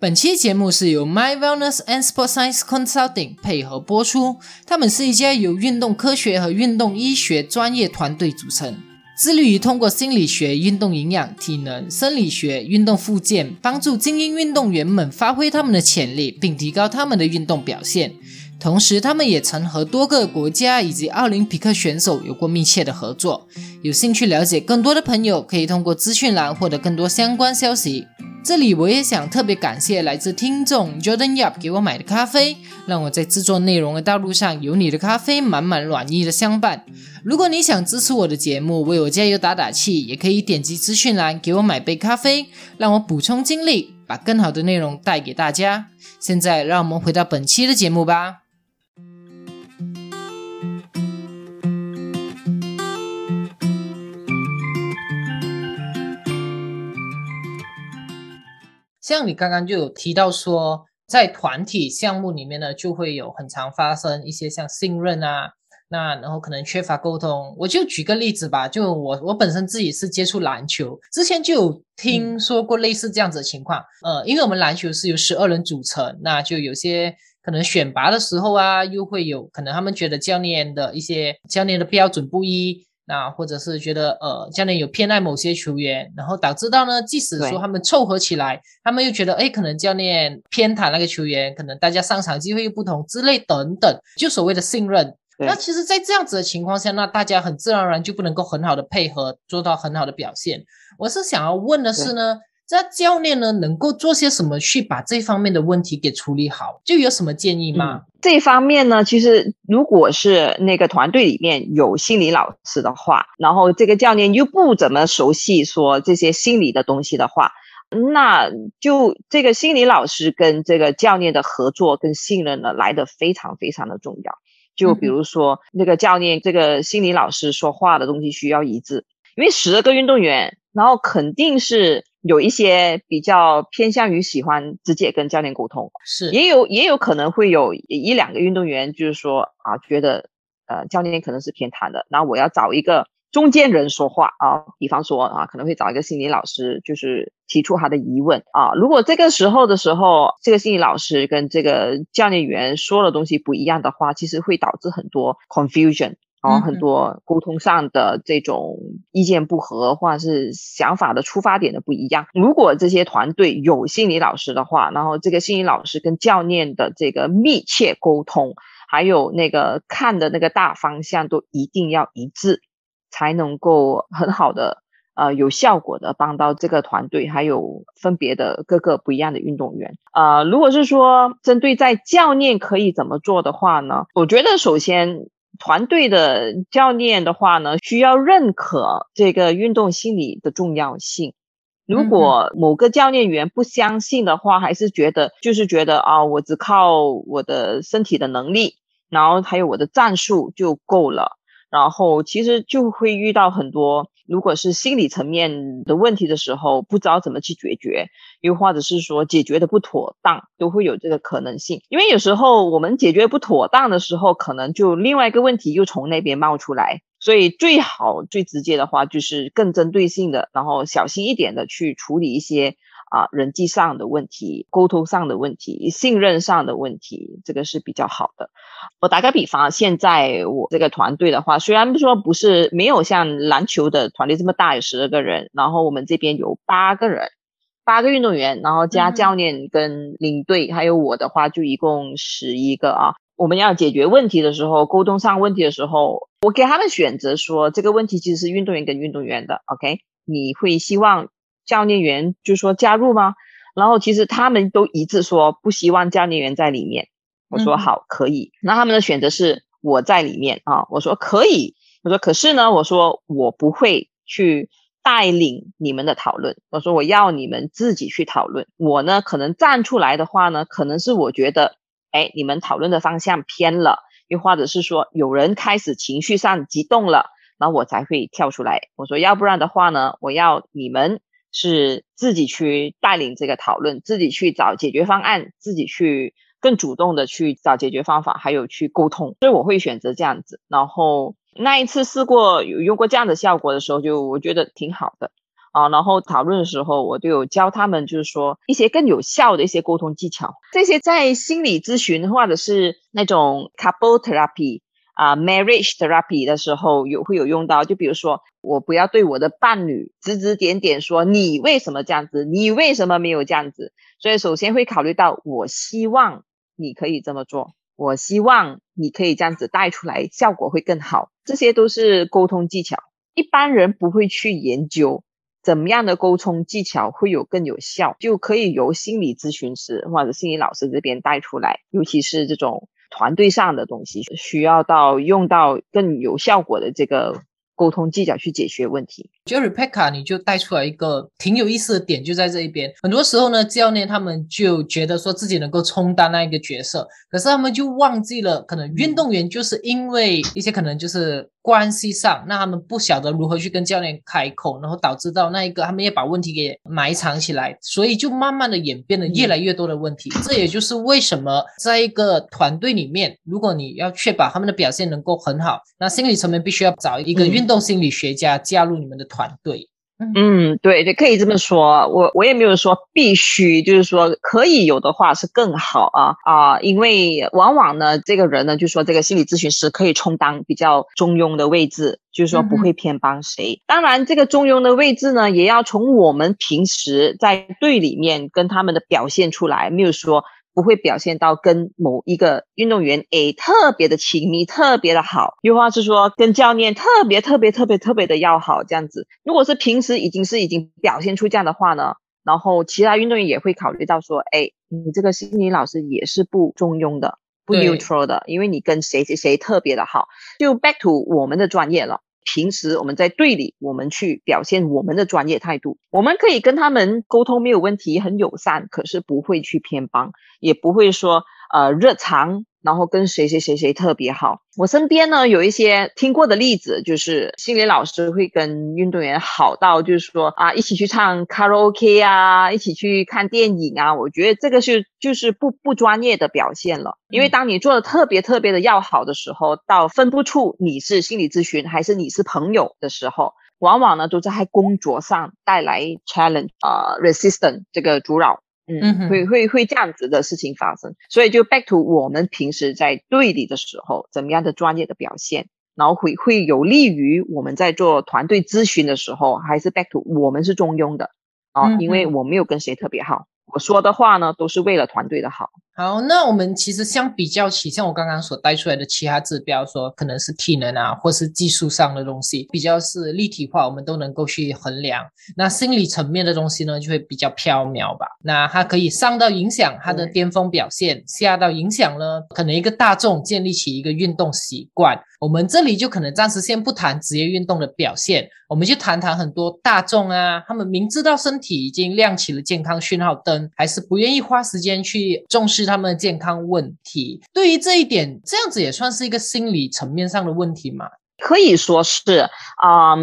[SPEAKER 2] 本期节目是由 My Wellness and Sport Science Consulting 配合播出。他们是一家由运动科学和运动医学专业团队组成，致力于通过心理学、运动营养、体能、生理学、运动附件，帮助精英运动员们发挥他们的潜力，并提高他们的运动表现。同时，他们也曾和多个国家以及奥林匹克选手有过密切的合作。有兴趣了解更多的朋友，可以通过资讯栏获得更多相关消息。这里我也想特别感谢来自听众 Jordan Yap 给我买的咖啡，让我在制作内容的道路上有你的咖啡满满暖意的相伴。如果你想支持我的节目，为我加油打打气，也可以点击资讯栏给我买杯咖啡，让我补充精力，把更好的内容带给大家。现在，让我们回到本期的节目吧。像你刚刚就有提到说，在团体项目里面呢，就会有很常发生一些像信任啊，那然后可能缺乏沟通。我就举个例子吧，就我我本身自己是接触篮球，之前就有听说过类似这样子的情况。呃，因为我们篮球是由十二人组成，那就有些可能选拔的时候啊，又会有可能他们觉得教练的一些教练的标准不一。那或者是觉得呃教练有偏爱某些球员，然后导致到呢，即使说他们凑合起来，他们又觉得哎，可能教练偏袒那个球员，可能大家上场机会又不同之类等等，就所谓的信任。那其实，在这样子的情况下，那大家很自然而然就不能够很好的配合，做到很好的表现。我是想要问的是呢。这教练呢，能够做些什么去把这方面的问题给处理好？就有什么建议吗？
[SPEAKER 1] 这方面呢，其实如果是那个团队里面有心理老师的话，然后这个教练又不怎么熟悉说这些心理的东西的话，那就这个心理老师跟这个教练的合作跟信任呢，来的非常非常的重要。就比如说那个教练，这个心理老师说话的东西需要一致，因为十个运动员，然后肯定是。有一些比较偏向于喜欢直接跟教练沟通，
[SPEAKER 2] 是
[SPEAKER 1] 也有也有可能会有一两个运动员，就是说啊，觉得呃教练可能是偏袒的，那我要找一个中间人说话啊，比方说啊，可能会找一个心理老师，就是提出他的疑问啊。如果这个时候的时候，这个心理老师跟这个教练员说的东西不一样的话，其实会导致很多 confusion。然后很多沟通上的这种意见不合，或者是想法的出发点的不一样。如果这些团队有心理老师的话，然后这个心理老师跟教练的这个密切沟通，还有那个看的那个大方向都一定要一致，才能够很好的呃有效果的帮到这个团队，还有分别的各个不一样的运动员。呃，如果是说针对在教练可以怎么做的话呢？我觉得首先。团队的教练的话呢，需要认可这个运动心理的重要性。如果某个教练员不相信的话，还是觉得就是觉得啊，我只靠我的身体的能力，然后还有我的战术就够了。然后其实就会遇到很多，如果是心理层面的问题的时候，不知道怎么去解决，又或者是说解决的不妥当，都会有这个可能性。因为有时候我们解决不妥当的时候，可能就另外一个问题又从那边冒出来。所以最好最直接的话，就是更针对性的，然后小心一点的去处理一些。啊，人际上的问题、沟通上的问题、信任上的问题，这个是比较好的。我打个比方，现在我这个团队的话，虽然说不是没有像篮球的团队这么大，有十二个人，然后我们这边有八个人，八个运动员，然后加教练跟领队，还有我的话，就一共十一个啊。我们要解决问题的时候，沟通上问题的时候，我给他们选择说，这个问题其实是运动员跟运动员的，OK？你会希望？教练员就说加入吗？然后其实他们都一致说不希望教练员在里面。我说好，可以。那他们的选择是我在里面啊。我说可以。我说可是呢，我说我不会去带领你们的讨论。我说我要你们自己去讨论。我呢，可能站出来的话呢，可能是我觉得，哎，你们讨论的方向偏了，又或者是说有人开始情绪上激动了，然后我才会跳出来。我说要不然的话呢，我要你们。是自己去带领这个讨论，自己去找解决方案，自己去更主动的去找解决方法，还有去沟通。所以我会选择这样子。然后那一次试过有用过这样的效果的时候，就我觉得挺好的啊。然后讨论的时候，我就有教他们，就是说一些更有效的一些沟通技巧。这些在心理咨询或者是那种 couple therapy 啊，marriage therapy 的时候有会有用到。就比如说我不要对我的伴侣指指点点，说你为什么这样子，你为什么没有这样子。所以首先会考虑到，我希望你可以这么做，我希望你可以这样子带出来，效果会更好。这些都是沟通技巧，一般人不会去研究怎么样的沟通技巧会有更有效，就可以由心理咨询师或者心理老师这边带出来，尤其是这种团队上的东西，需要到用到更有效果的这个。沟通技巧去解决问题。
[SPEAKER 2] 就 Rebecca，你就带出来一个挺有意思的点，就在这一边。很多时候呢，教练他们就觉得说自己能够充当那一个角色，可是他们就忘记了，可能运动员就是因为一些可能就是。关系上，那他们不晓得如何去跟教练开口，然后导致到那一个他们也把问题给埋藏起来，所以就慢慢的演变了越来越多的问题。这也就是为什么在一个团队里面，如果你要确保他们的表现能够很好，那心理层面必须要找一个运动心理学家加入你们的团队。
[SPEAKER 1] 嗯，对对，可以这么说。我我也没有说必须，就是说可以有的话是更好啊啊，因为往往呢，这个人呢，就说这个心理咨询师可以充当比较中庸的位置，就是说不会偏帮谁。当然，这个中庸的位置呢，也要从我们平时在队里面跟他们的表现出来，没有说。不会表现到跟某一个运动员 A 特别的亲密、特别的好，又或是说跟教练特别特别特别特别的要好这样子。如果是平时已经是已经表现出这样的话呢，然后其他运动员也会考虑到说，哎，你这个心理老师也是不中庸的、不 neutral 的，因为你跟谁谁谁特别的好。就 back to 我们的专业了。平时我们在队里，我们去表现我们的专业态度，我们可以跟他们沟通没有问题，很友善，可是不会去偏帮，也不会说呃热肠。然后跟谁谁谁谁特别好。我身边呢有一些听过的例子，就是心理老师会跟运动员好到，就是说啊，一起去唱卡拉 OK 啊，一起去看电影啊。我觉得这个是就是不不专业的表现了。因为当你做的特别特别的要好的时候，到分不出你是心理咨询还是你是朋友的时候，往往呢都在工作上带来 challenge 啊，resistant 这个阻扰。嗯，会会会这样子的事情发生，所以就 back to 我们平时在队里的时候，怎么样的专业的表现，然后会会有利于我们在做团队咨询的时候，还是 back to 我们是中庸的。啊，因为我没有跟谁特别好，我说的话呢都是为了团队的好。
[SPEAKER 2] 好，那我们其实相比较起，像我刚刚所带出来的其他指标，说可能是体能啊，或是技术上的东西，比较是立体化，我们都能够去衡量。那心理层面的东西呢，就会比较飘渺吧。那它可以上到影响它的巅峰表现，下到影响呢，可能一个大众建立起一个运动习惯。我们这里就可能暂时先不谈职业运动的表现，我们就谈谈很多大众啊，他们明知道身体已经亮起了健康讯号灯，还是不愿意花时间去重视。他们的健康问题。对于这一点，这样子也算是一个心理层面上的问题嘛？
[SPEAKER 1] 可以说是啊，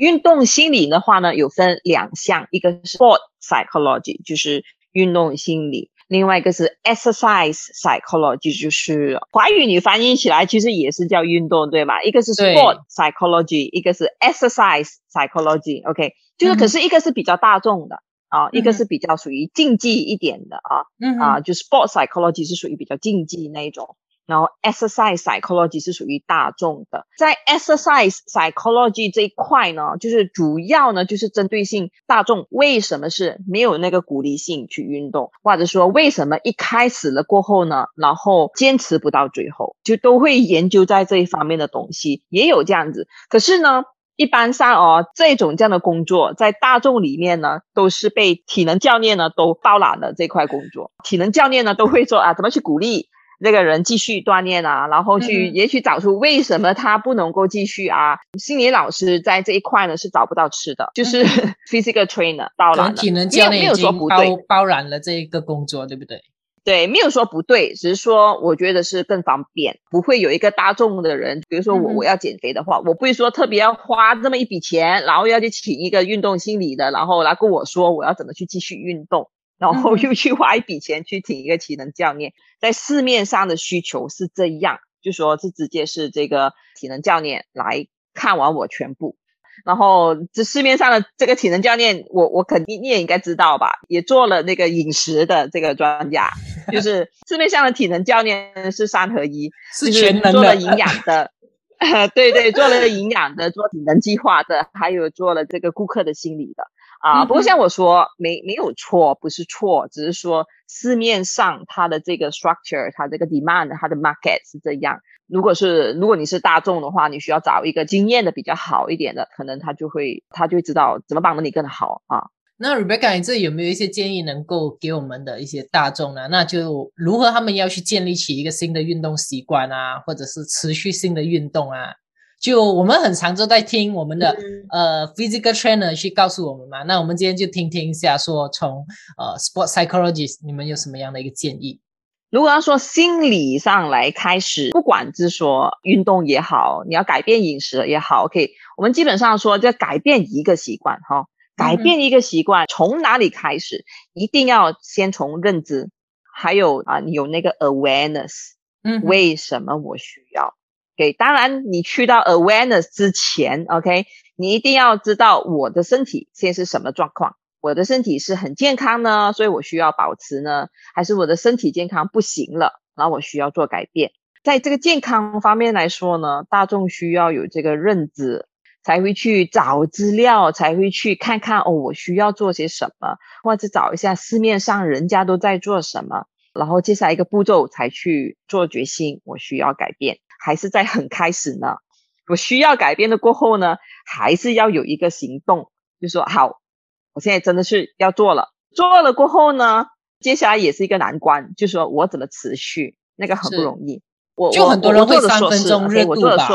[SPEAKER 1] 运动心理的话呢，有分两项，一个是 sport psychology，就是运动心理；另外一个是 exercise psychology，就是华语你翻译起来其实也是叫运动，对吧？一个是 sport psychology，一个是 exercise psychology。OK，就是可是一个是比较大众的。啊，一个是比较属于竞技一点的啊，啊，就是 sport psychology 是属于比较竞技那一种，然后 exercise psychology 是属于大众的。在 exercise psychology 这一块呢，就是主要呢就是针对性大众为什么是没有那个鼓励性去运动，或者说为什么一开始了过后呢，然后坚持不到最后，就都会研究在这一方面的东西，也有这样子。可是呢。一般上哦，这种这样的工作在大众里面呢，都是被体能教练呢都包揽了这块工作。体能教练呢都会说啊，怎么去鼓励这个人继续锻炼啊，然后去也许找出为什么他不能够继续啊。心理老师在这一块呢是找不到吃的，就是 physical trainer 包揽了，
[SPEAKER 2] 体能教练已经包包揽了这一个工作，对不对？
[SPEAKER 1] 对，没有说不对，只是说我觉得是更方便，不会有一个大众的人，比如说我我要减肥的话，我不会说特别要花这么一笔钱，然后要去请一个运动心理的，然后来跟我说我要怎么去继续运动，然后又去花一笔钱去请一个体能教练，在市面上的需求是这样，就说是直接是这个体能教练来看完我全部。然后这市面上的这个体能教练，我我肯定你也应该知道吧，也做了那个饮食的这个专家，就是市面上的体能教练是三合一，
[SPEAKER 2] 是全能
[SPEAKER 1] 的，做了营养的，对对，做了营养的，做体能计划的，还有做了这个顾客的心理的啊。不过像我说，没没有错，不是错，只是说市面上它的这个 structure，它这个 demand，它的 market 是这样。如果是如果你是大众的话，你需要找一个经验的比较好一点的，可能他就会他就会知道怎么帮的你更好啊。
[SPEAKER 2] 那 Rebecca，你这有没有一些建议能够给我们的一些大众呢？那就如何他们要去建立起一个新的运动习惯啊，或者是持续性的运动啊？就我们很常都在听我们的呃 physical trainer 去告诉我们嘛。那我们今天就听听一下，说从呃 sport psychologist 你们有什么样的一个建议？
[SPEAKER 1] 如果要说心理上来开始，不管是说运动也好，你要改变饮食也好，OK，我们基本上说要改变一个习惯哈。改变一个习惯，从哪里开始？一定要先从认知，还有啊，你有那个 awareness，嗯，为什么我需要？给，当然你去到 awareness 之前，OK，你一定要知道我的身体现在是什么状况。我的身体是很健康呢，所以我需要保持呢，还是我的身体健康不行了，然后我需要做改变？在这个健康方面来说呢，大众需要有这个认知。才会去找资料，才会去看看哦，我需要做些什么，或者找一下市面上人家都在做什么，然后接下来一个步骤才去做决心，我需要改变，还是在很开始呢？我需要改变的过后呢，还是要有一个行动，就说好，我现在真的是要做了，做了过后呢，接下来也是一个难关，就说我怎么持续，那个很不容易。我
[SPEAKER 2] 就很多人会三分
[SPEAKER 1] 钟
[SPEAKER 2] 热度吧。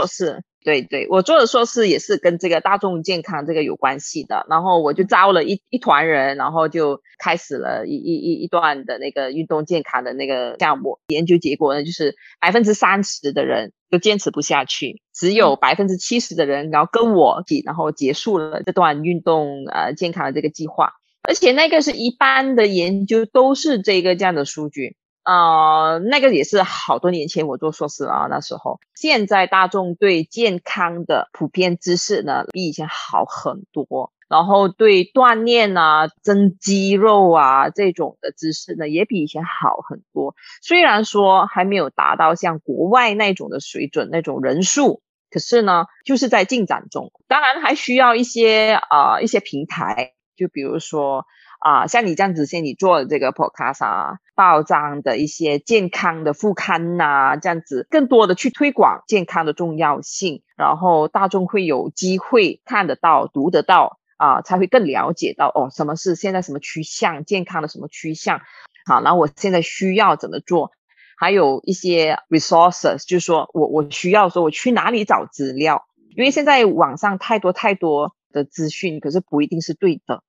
[SPEAKER 1] 对对，我做的硕士也是跟这个大众健康这个有关系的，然后我就招了一一团人，然后就开始了一一一一段的那个运动健康的那个项目。研究结果呢，就是百分之三十的人都坚持不下去，只有百分之七十的人然后跟我一起，然后结束了这段运动呃健康的这个计划。而且那个是一般的研究都是这个这样的数据。呃，那个也是好多年前我做硕士啊，那时候，现在大众对健康的普遍知识呢，比以前好很多。然后对锻炼啊、增肌肉啊这种的知识呢，也比以前好很多。虽然说还没有达到像国外那种的水准、那种人数，可是呢，就是在进展中。当然还需要一些啊一些平台，就比如说。啊，像你这样子，像你做的这个 podcast 啊，报章的一些健康的副刊呐，这样子更多的去推广健康的重要性，然后大众会有机会看得到、读得到啊，才会更了解到哦，什么是现在什么趋向，健康的什么趋向。好，那我现在需要怎么做？还有一些 resources，就是说我我需要说我去哪里找资料？因为现在网上太多太多的资讯，可是不一定是对的。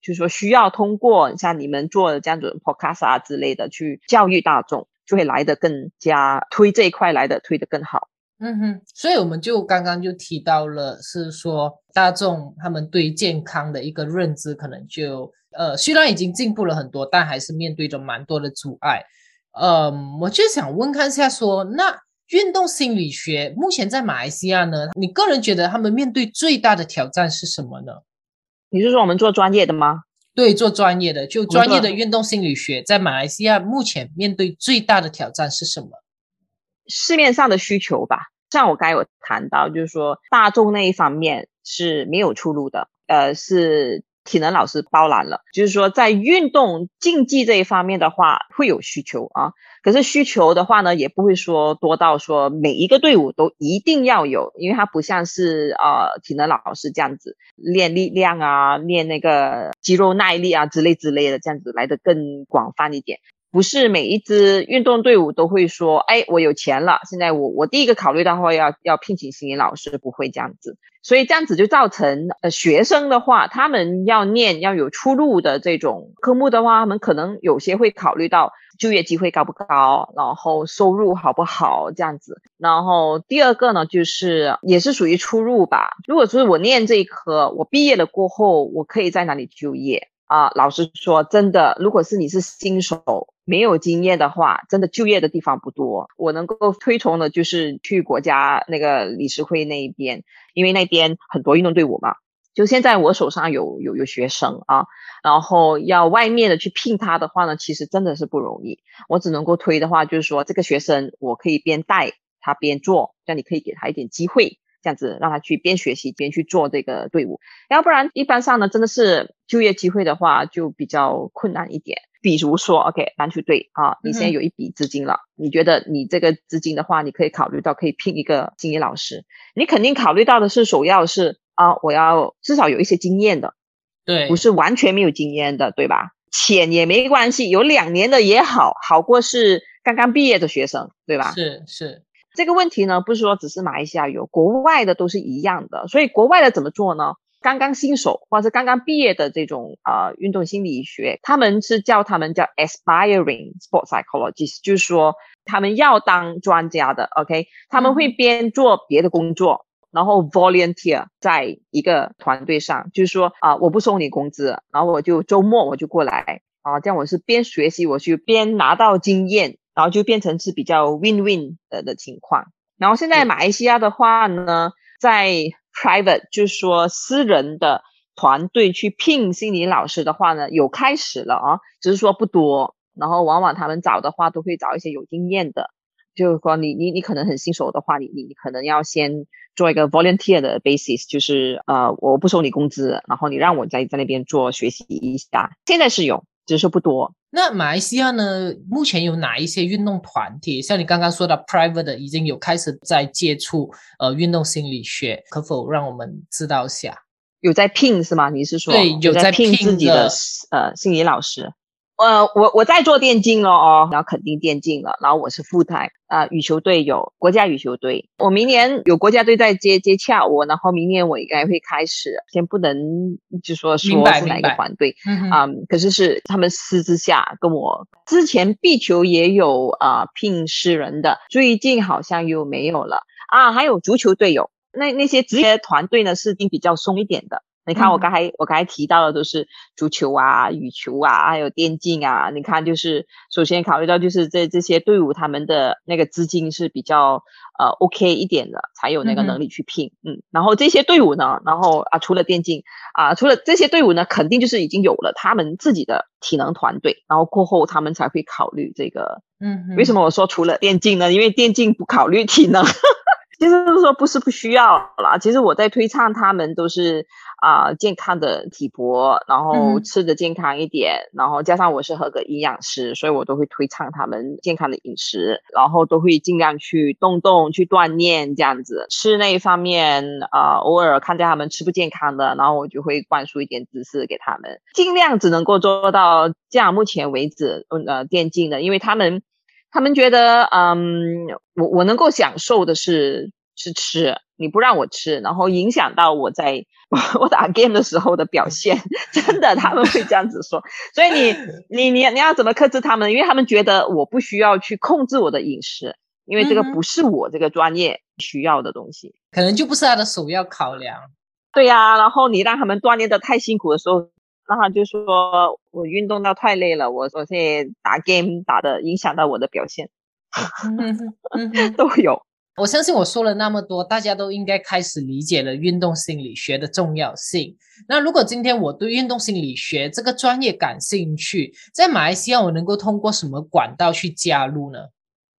[SPEAKER 1] 就是说，需要通过像你们做的这样子 podcast 啊之类的去教育大众，就会来的更加推这一块来的推的更好。
[SPEAKER 2] 嗯哼，所以我们就刚刚就提到了，是说大众他们对健康的一个认知，可能就呃虽然已经进步了很多，但还是面对着蛮多的阻碍。嗯，我就想问看一下，说那运动心理学目前在马来西亚呢，你个人觉得他们面对最大的挑战是什么呢？
[SPEAKER 1] 你是说我们做专业的吗？
[SPEAKER 2] 对，做专业的，就专业的运动心理学，在马来西亚目前面对最大的挑战是什么？
[SPEAKER 1] 市面上的需求吧。像我刚有谈到，就是说大众那一方面是没有出路的，呃，是。体能老师包揽了，就是说在运动竞技这一方面的话，会有需求啊。可是需求的话呢，也不会说多到说每一个队伍都一定要有，因为它不像是呃体能老师这样子练力量啊，练那个肌肉耐力啊之类之类的，这样子来的更广泛一点。不是每一支运动队伍都会说，哎，我有钱了，现在我我第一个考虑的话要要聘请心理老师，不会这样子。所以这样子就造成，呃，学生的话，他们要念要有出路的这种科目的话，他们可能有些会考虑到就业机会高不高，然后收入好不好这样子。然后第二个呢，就是也是属于出路吧。如果说我念这一科，我毕业了过后，我可以在哪里就业啊？老实说，真的，如果是你是新手。没有经验的话，真的就业的地方不多。我能够推崇的就是去国家那个理事会那一边，因为那边很多运动队伍嘛。就现在我手上有有有学生啊，然后要外面的去聘他的话呢，其实真的是不容易。我只能够推的话，就是说这个学生我可以边带他边做，这样你可以给他一点机会，这样子让他去边学习边去做这个队伍。要不然一般上呢，真的是就业机会的话就比较困难一点。比如说，OK，篮球队啊，你现在有一笔资金了，你觉得你这个资金的话，你可以考虑到可以聘一个心理老师，你肯定考虑到的是首要是啊，我要至少有一些经验的，
[SPEAKER 2] 对，
[SPEAKER 1] 不是完全没有经验的，对吧？浅也没关系，有两年的也好，好过是刚刚毕业的学生，对吧？
[SPEAKER 2] 是是，
[SPEAKER 1] 这个问题呢，不是说只是马来西亚有，国外的都是一样的，所以国外的怎么做呢？刚刚新手或者是刚刚毕业的这种呃运动心理学，他们是叫他们叫 aspiring sports psychologist，就是说他们要当专家的，OK，他们会边做别的工作，然后 volunteer 在一个团队上，就是说啊，我不收你工资，然后我就周末我就过来啊，这样我是边学习我去边拿到经验，然后就变成是比较 win win 的的情况。然后现在马来西亚的话呢，在 private 就是说私人的团队去聘心理老师的话呢，有开始了啊，只是说不多。然后往往他们找的话，都会找一些有经验的。就是说，你你你可能很新手的话，你你你可能要先做一个 volunteer 的 basis，就是呃，我不收你工资，然后你让我在在那边做学习一下。现在是有，只是不多。
[SPEAKER 2] 那马来西亚呢？目前有哪一些运动团体？像你刚刚说的 private 的，已经有开始在接触呃运动心理学，可否让我们知道一下？
[SPEAKER 1] 有在聘是吗？你是说
[SPEAKER 2] 对，有
[SPEAKER 1] 在
[SPEAKER 2] 聘
[SPEAKER 1] 自己的呃心理老师？呃，我我在做电竞了哦，然后肯定电竞了，然后我是副台啊，羽球队有国家羽球队，我明年有国家队在接接洽我，然后明年我应该会开始，先不能就说说是哪一个团队啊，可是是他们私之下跟我，之前壁球也有啊聘诗人的，最近好像又没有了啊，还有足球队有，那那些职业团队呢是比较松一点的。你看，我刚才我刚才提到的都是足球啊、羽球啊，还有电竞啊。你看，就是首先考虑到就是这这些队伍他们的那个资金是比较呃 OK 一点的，才有那个能力去拼。嗯，然后这些队伍呢，然后啊，除了电竞啊，除了这些队伍呢，肯定就是已经有了他们自己的体能团队，然后过后他们才会考虑这个。嗯，为什么我说除了电竞呢？因为电竞不考虑体能。其实是说不是不需要啦，其实我在推倡他们都是啊健康的体魄，然后吃的健康一点，然后加上我是合格营养师，所以我都会推倡他们健康的饮食，然后都会尽量去动动去锻炼这样子。吃那一方面啊，偶尔看见他们吃不健康的，然后我就会灌输一点知识给他们，尽量只能够做到这样。目前为止，呃，电竞的，因为他们。他们觉得，嗯，我我能够享受的是是吃，你不让我吃，然后影响到我在 我打 game 的时候的表现，真的他们会这样子说。所以你你你你要怎么克制他们？因为他们觉得我不需要去控制我的饮食，因为这个不是我这个专业需要的东西，
[SPEAKER 2] 可能就不是他的首要考量。
[SPEAKER 1] 对呀，然后你让他们锻炼的太辛苦的时候。然后就说我运动到太累了，我我现在打 game 打的影响到我的表现，都有。
[SPEAKER 2] 我相信我说了那么多，大家都应该开始理解了运动心理学的重要性。那如果今天我对运动心理学这个专业感兴趣，在马来西亚我能够通过什么管道去加入呢？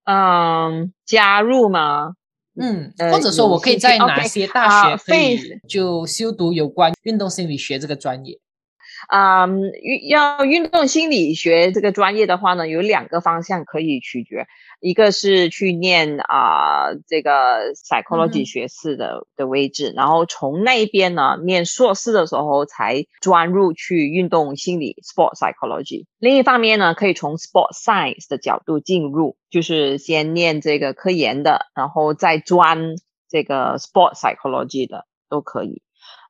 [SPEAKER 1] 嗯，加入吗？
[SPEAKER 2] 嗯，或者说我可以在哪些大学可以就修读有关运动心理学这个专业？
[SPEAKER 1] 啊，运要运动心理学这个专业的话呢，有两个方向可以取决，一个是去念啊这个 psychology 学士的的位置，然后从那边呢念硕士的时候才专入去运动心理 sport psychology。另一方面呢，可以从 sport science 的角度进入，就是先念这个科研的，然后再专这个 sport psychology 的都可以。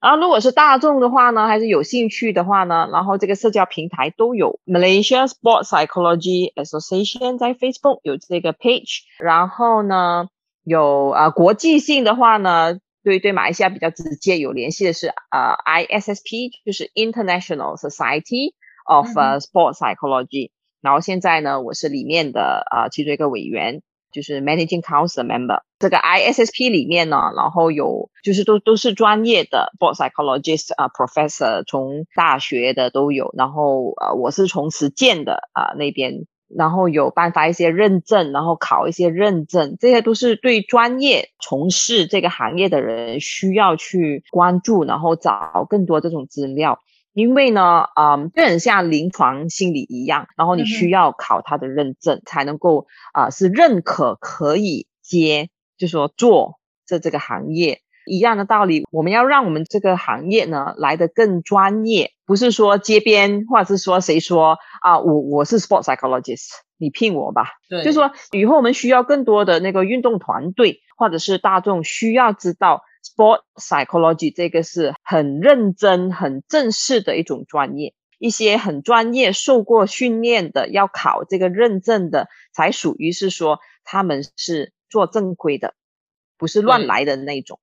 [SPEAKER 1] 然后，如果是大众的话呢，还是有兴趣的话呢，然后这个社交平台都有 Malaysia Sport Psychology Association 在 Facebook 有这个 page。然后呢，有啊国际性的话呢，对对马来西亚比较直接有联系的是啊 ISSP，就是 International Society of Sport Psychology。然后现在呢，我是里面的啊其中一个委员。就是 managing council member 这个 ISSP 里面呢，然后有就是都都是专业的 sport psychologist 啊 professor，从大学的都有，然后呃我是从实践的啊那边。然后有颁发一些认证，然后考一些认证，这些都是对专业从事这个行业的人需要去关注，然后找更多这种资料。因为呢，嗯，就很像临床心理一样，然后你需要考他的认证，才能够啊是认可可以接，就说做这这个行业一样的道理。我们要让我们这个行业呢来得更专业，不是说街边或者是说谁说啊，我我是 sport psychologist，你聘我吧。
[SPEAKER 2] 对，
[SPEAKER 1] 就说以后我们需要更多的那个运动团队或者是大众需要知道。Sport psychology 这个是很认真、很正式的一种专业，一些很专业、受过训练的，要考这个认证的，才属于是说他们是做正规的，不是乱来的那种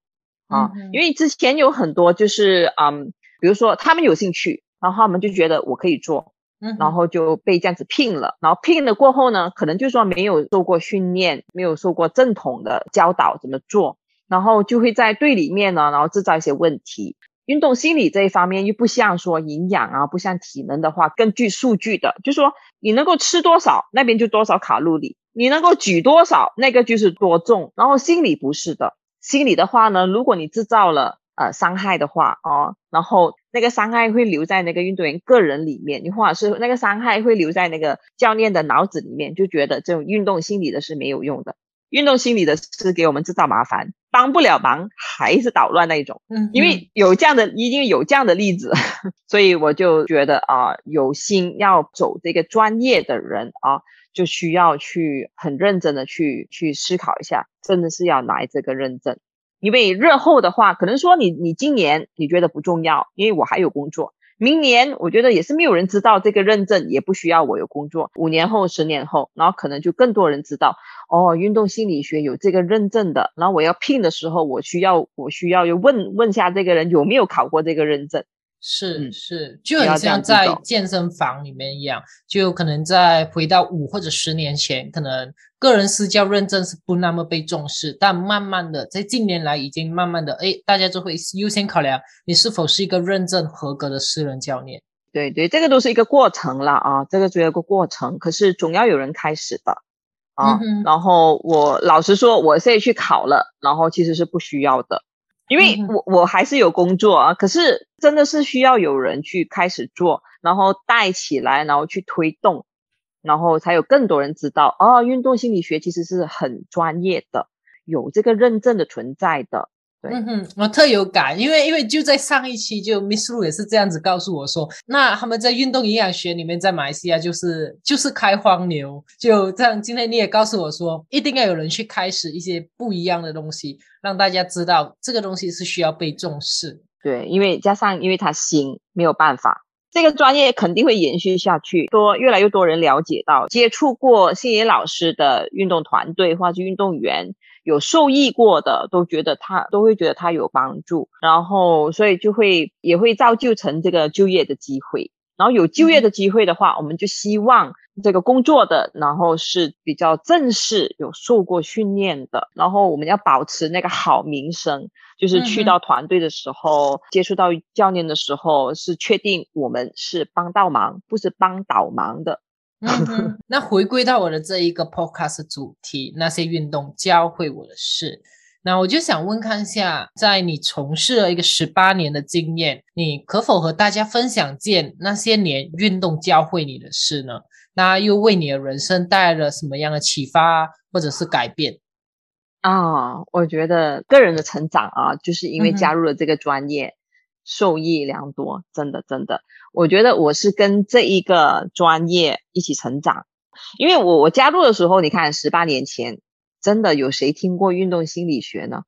[SPEAKER 1] 啊。因为之前有很多就是嗯，比如说他们有兴趣，然后他们就觉得我可以做，嗯然后就被这样子聘了，然后聘了过后呢，可能就说没有受过训练，没有受过正统的教导怎么做。然后就会在队里面呢，然后制造一些问题。运动心理这一方面又不像说营养啊，不像体能的话，更具数据的，就说你能够吃多少，那边就多少卡路里；你能够举多少，那个就是多重。然后心理不是的，心理的话呢，如果你制造了呃伤害的话哦，然后那个伤害会留在那个运动员个人里面，你或者是那个伤害会留在那个教练的脑子里面，就觉得这种运动心理的是没有用的。运动心理的是给我们制造麻烦，帮不了忙，还是捣乱那一种。嗯，因为有这样的，已经有这样的例子，所以我就觉得啊，有心要走这个专业的人啊，就需要去很认真的去去思考一下，真的是要来这个认证。因为日后的话，可能说你你今年你觉得不重要，因为我还有工作。明年我觉得也是没有人知道这个认证，也不需要我有工作。五年后、十年后，然后可能就更多人知道哦，运动心理学有这个认证的。然后我要聘的时候，我需要我需要又问问下这个人有没有考过这个认证。
[SPEAKER 2] 是是，就很像在健身房里面一样，就可能在回到五或者十年前，可能个人私教认证是不那么被重视，但慢慢的在近年来已经慢慢的，哎，大家就会优先考量你是否是一个认证合格的私人教练。
[SPEAKER 1] 对对，这个都是一个过程了啊，这个只有一个过程，可是总要有人开始的啊。然后我老实说，我现在去考了，然后其实是不需要的。因为我我还是有工作啊，可是真的是需要有人去开始做，然后带起来，然后去推动，然后才有更多人知道哦，运动心理学其实是很专业的，有这个认证的存在的。
[SPEAKER 2] 嗯哼，我特有感，因为因为就在上一期，就 Miss Lu 也是这样子告诉我说，那他们在运动营养学里面，在马来西亚就是就是开荒牛，就这样。今天你也告诉我说，一定要有人去开始一些不一样的东西，让大家知道这个东西是需要被重视。
[SPEAKER 1] 对，因为加上因为他新，没有办法，这个专业肯定会延续下去，多越来越多人了解到，接触过星野老师的运动团队或者运动员。有受益过的都觉得他都会觉得他有帮助，然后所以就会也会造就成这个就业的机会，然后有就业的机会的话，我们就希望这个工作的然后是比较正式、有受过训练的，然后我们要保持那个好名声，就是去到团队的时候，接触到教练的时候，是确定我们是帮到忙，不是帮倒忙的。
[SPEAKER 2] 嗯，那回归到我的这一个 podcast 主题，那些运动教会我的事，那我就想问看一下，在你从事了一个十八年的经验，你可否和大家分享件那些年运动教会你的事呢？那又为你的人生带来了什么样的启发或者是改变？
[SPEAKER 1] 啊，我觉得个人的成长啊，就是因为加入了这个专业。受益良多，真的真的，我觉得我是跟这一个专业一起成长，因为我我加入的时候，你看十八年前，真的有谁听过运动心理学呢？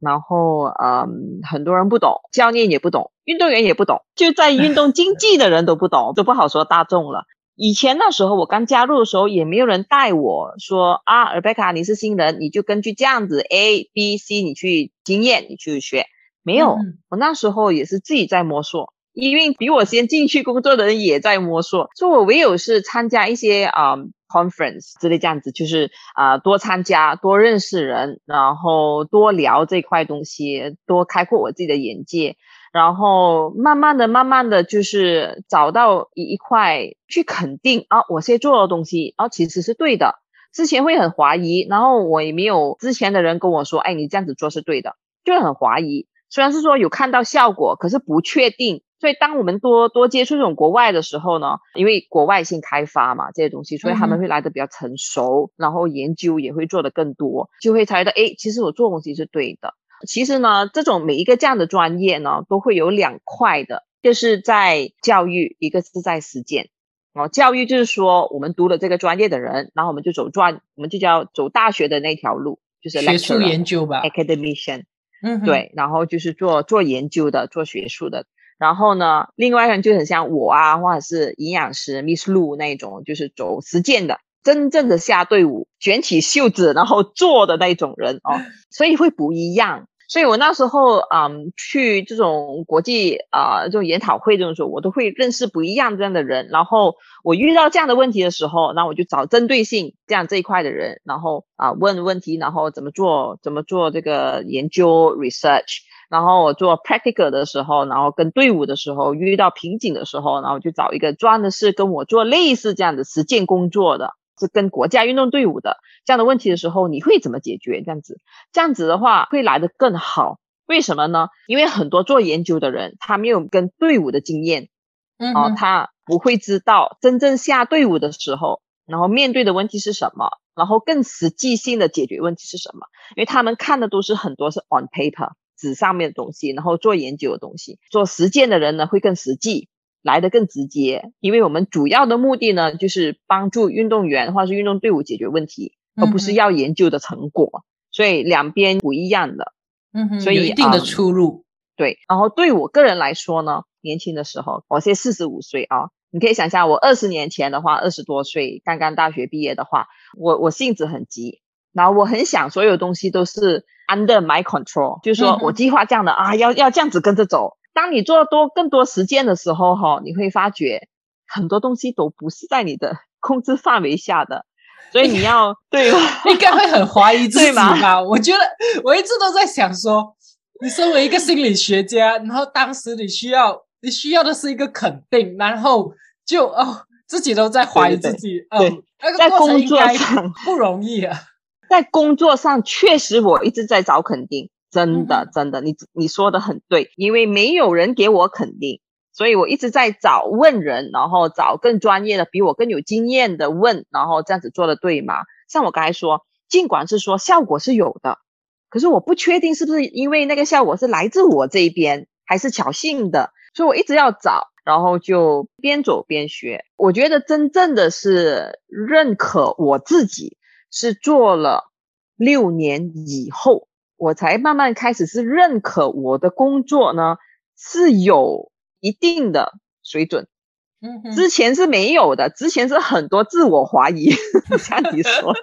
[SPEAKER 1] 然后嗯，很多人不懂，教练也不懂，运动员也不懂，就在运动经济的人都不懂，都不好说大众了。以前那时候我刚加入的时候，也没有人带我说啊，Rebecca 你是新人，你就根据这样子 A B C 你去经验你去学。没有，我那时候也是自己在摸索，因为比我先进去工作的人也在摸索，所以我唯有是参加一些啊 conference 之类这样子，就是啊多参加，多认识人，然后多聊这块东西，多开阔我自己的眼界，然后慢慢的、慢慢的就是找到一一块去肯定啊，我现在做的东西啊其实是对的。之前会很怀疑，然后我也没有之前的人跟我说，哎，你这样子做是对的，就很怀疑。虽然是说有看到效果，可是不确定。所以当我们多多接触这种国外的时候呢，因为国外先开发嘛这些东西，所以他们会来的比较成熟，然后研究也会做的更多，就会猜到，哎，其实我做东西是对的。其实呢，这种每一个这样的专业呢，都会有两块的，就是在教育，一个是在实践。哦，教育就是说，我们读了这个专业的人，然后我们就走专，我们就叫走大学的那条路，就是
[SPEAKER 2] 学术研究吧
[SPEAKER 1] ，academician。嗯，对，然后就是做做研究的，做学术的。然后呢，另外一个人就很像我啊，或者是营养师 Miss Lu 那种，就是走实践的，真正的下队伍，卷起袖子然后做的那种人哦，所以会不一样。所以我那时候，嗯，去这种国际啊这种研讨会这种时候，我都会认识不一样这样的人。然后我遇到这样的问题的时候，那我就找针对性这样这一块的人，然后啊问问题，然后怎么做怎么做这个研究 research。然后我做 practical 的时候，然后跟队伍的时候遇到瓶颈的时候，然后就找一个专的是跟我做类似这样的实践工作的，是跟国家运动队伍的。这样的问题的时候，你会怎么解决？这样子，这样子的话会来的更好。为什么呢？因为很多做研究的人，他没有跟队伍的经验，哦，他不会知道真正下队伍的时候，然后面对的问题是什么，然后更实际性的解决问题是什么。因为他们看的都是很多是 on paper 纸上面的东西，然后做研究的东西，做实践的人呢会更实际。来的更直接，因为我们主要的目的呢，就是帮助运动员或者是运动队伍解决问题。而不是要研究的成果，所以两边不一样的，
[SPEAKER 2] 嗯哼，所以有一定的出入。
[SPEAKER 1] 对，然后对我个人来说呢，年轻的时候，我现在四十五岁啊，你可以想象我二十年前的话，二十多岁刚刚大学毕业的话，我我性子很急，然后我很想所有东西都是 under my control，就是说我计划这样的啊，要要这样子跟着走。当你做多更多实践的时候哈，你会发觉很多东西都不是在你的 控制范围下的。所以你要 对，
[SPEAKER 2] 应该会很怀疑自己吧？我觉得我一直都在想说，你身为一个心理学家，然后当时你需要你需要的是一个肯定，然后就哦自己都在怀疑自己，嗯，
[SPEAKER 1] 在工作上
[SPEAKER 2] 不容易啊，
[SPEAKER 1] 在工作上确实我一直在找肯定，真的真的，你你说的很对，因为没有人给我肯定。所以我一直在找问人，然后找更专业的、比我更有经验的问，然后这样子做的对吗？像我刚才说，尽管是说效果是有的，可是我不确定是不是因为那个效果是来自我这一边，还是侥幸的。所以我一直要找，然后就边走边学。我觉得真正的是认可我自己，是做了六年以后，我才慢慢开始是认可我的工作呢是有。一定的水准，嗯，之前是没有的，之前是很多自我怀疑，像你说的，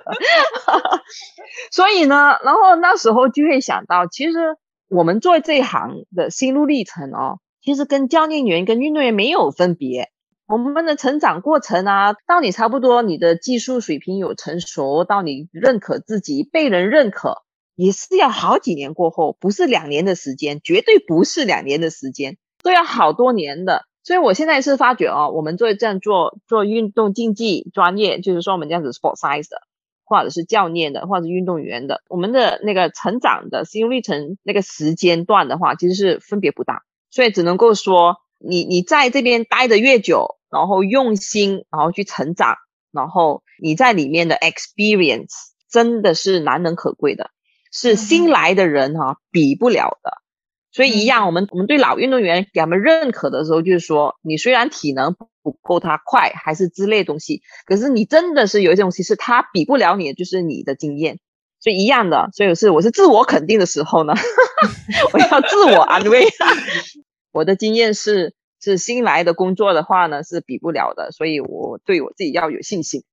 [SPEAKER 1] 所以呢，然后那时候就会想到，其实我们做这一行的心路历程哦，其实跟教练员、跟运动员没有分别。我们的成长过程啊，到你差不多你的技术水平有成熟，到你认可自己、被人认可，也是要好几年过后，不是两年的时间，绝对不是两年的时间。都要好多年的，所以我现在是发觉哦，我们做这样做做运动竞技专业，就是说我们这样子 sport size 的，或者是教练的，或者是运动员的，我们的那个成长的心路历程那个时间段的话，其实是分别不大，所以只能够说你你在这边待的越久，然后用心，然后去成长，然后你在里面的 experience 真的是难能可贵的，是新来的人哈比不了的。所以一样，我们我们对老运动员给他们认可的时候，就是说，你虽然体能不够他快，还是之类东西，可是你真的是有一些东西是他比不了你，就是你的经验。所以一样的，所以是我是自我肯定的时候呢，我要自我安慰。我的经验是是新来的工作的话呢是比不了的，所以我对我自己要有信心。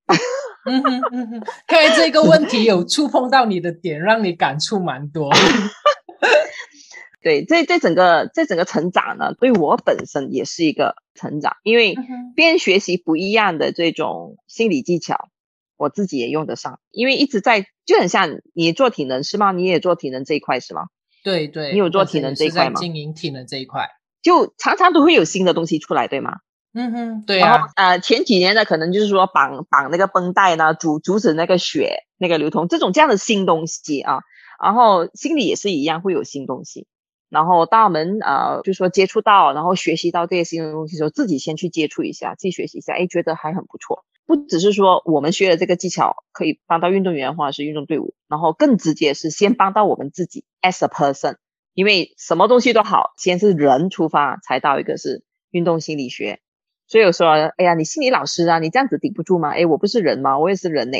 [SPEAKER 2] 嗯哼嗯哼，看来这个问题有触碰到你的点，让你感触蛮多。
[SPEAKER 1] 对，这这整个这整个成长呢，对我本身也是一个成长，因为边学习不一样的这种心理技巧，我自己也用得上。因为一直在就很像你做体能是吗？你也做体能这一块是吗？
[SPEAKER 2] 对对，
[SPEAKER 1] 你有做体能这一块吗？
[SPEAKER 2] 经营体能这一块。
[SPEAKER 1] 就常常都会有新的东西出来，对吗？
[SPEAKER 2] 嗯哼，对
[SPEAKER 1] 然后
[SPEAKER 2] 啊，
[SPEAKER 1] 呃，前几年呢可能就是说绑绑那个绷带呢，阻阻止那个血那个流通，这种这样的新东西啊。然后心理也是一样，会有新东西。然后当我们呃，就说接触到，然后学习到这些新的东西的时候，自己先去接触一下，自己学习一下，哎，觉得还很不错。不只是说我们学的这个技巧可以帮到运动员或者是运动队伍，然后更直接是先帮到我们自己 as a person，因为什么东西都好，先是人出发，才到一个是运动心理学。所以有时候，哎呀，你心理老师啊，你这样子顶不住吗？哎，我不是人吗？我也是人呢。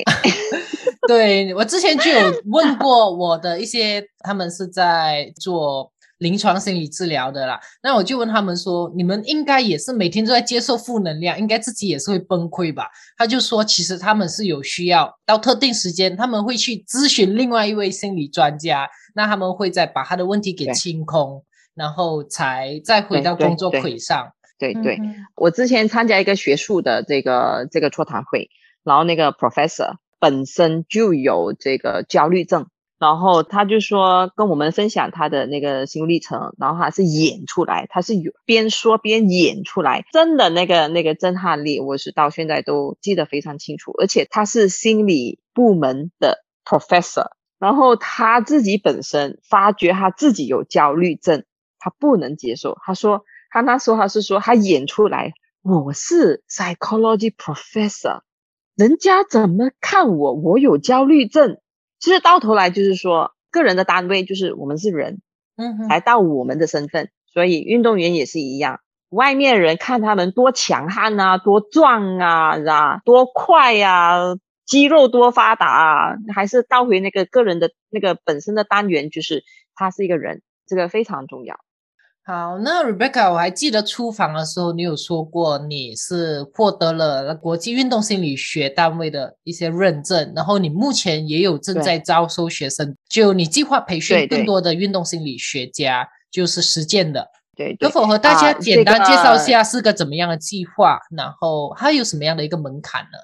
[SPEAKER 2] 对我之前就有问过我的一些，他们是在做临床心理治疗的啦。那我就问他们说，你们应该也是每天都在接受负能量，应该自己也是会崩溃吧？他就说，其实他们是有需要到特定时间，他们会去咨询另外一位心理专家，那他们会再把他的问题给清空，然后才再回到工作轨上。
[SPEAKER 1] 对对，
[SPEAKER 2] 嗯
[SPEAKER 1] 我之前参加一个学术的这个这个座谈会，然后那个 professor 本身就有这个焦虑症，然后他就说跟我们分享他的那个心路历程，然后他是演出来，他是有边说边演出来，真的那个那个震撼力，我是到现在都记得非常清楚，而且他是心理部门的 professor，然后他自己本身发觉他自己有焦虑症，他不能接受，他说。他那时候他是说他演出来，我是 psychology professor，人家怎么看我？我有焦虑症。其实到头来就是说，个人的单位就是我们是人，
[SPEAKER 2] 嗯哼，
[SPEAKER 1] 来到我们的身份，所以运动员也是一样。外面人看他们多强悍啊，多壮啊？多快呀、肌肉多发达啊，还是倒回那个个人的那个本身的单元，就是他是一个人，这个非常重要。
[SPEAKER 2] 好，那 Rebecca，我还记得出访的时候，你有说过你是获得了国际运动心理学单位的一些认证，然后你目前也有正在招收学生，就你计划培训更多的运动心理学家，就是实践的，
[SPEAKER 1] 对对
[SPEAKER 2] 可。否和大家
[SPEAKER 1] 啊
[SPEAKER 2] 简单介绍一下是个怎么样的计划，然后它有什么样的一个门槛呢？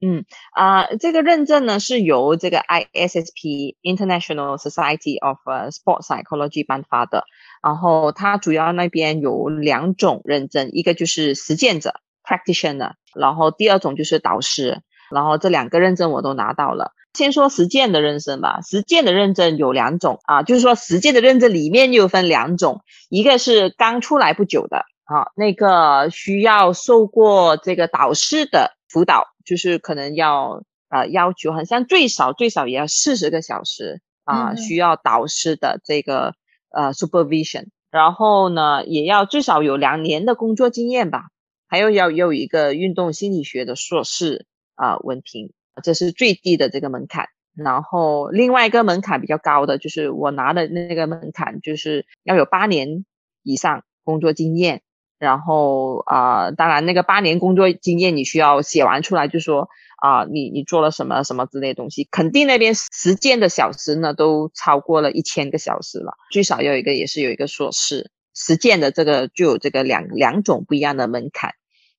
[SPEAKER 1] 嗯啊、这个认证呢是由这个 ISSP International Society of、Sport Psychology 颁发的，然后它主要那边有两种认证，一个就是实践者 practitioner，然后第二种就是导师，然后这两个认证我都拿到了。先说实践的认证吧，实践的认证有两种啊，就是说实践的认证里面又分两种，一个是刚出来不久的啊，那个需要受过这个导师的辅导，就是可能要呃要求，好像最少最少也要四十个小时啊、需要导师的这个呃 supervision，然后呢也要最少有两年的工作经验吧，还有要有一个运动心理学的硕士啊、文凭，这是最低的这个门槛。然后另外一个门槛比较高的，就是我拿的那个门槛，就是要有八年以上工作经验。然后啊、当然那个八年工作经验你需要写完出来，就说啊、你你做了什么什么之类东西，肯定那边实践的小时呢都超过了一千个小时了，最少要有一个也是有一个硕士，实践的这个就有这个两两种不一样的门槛。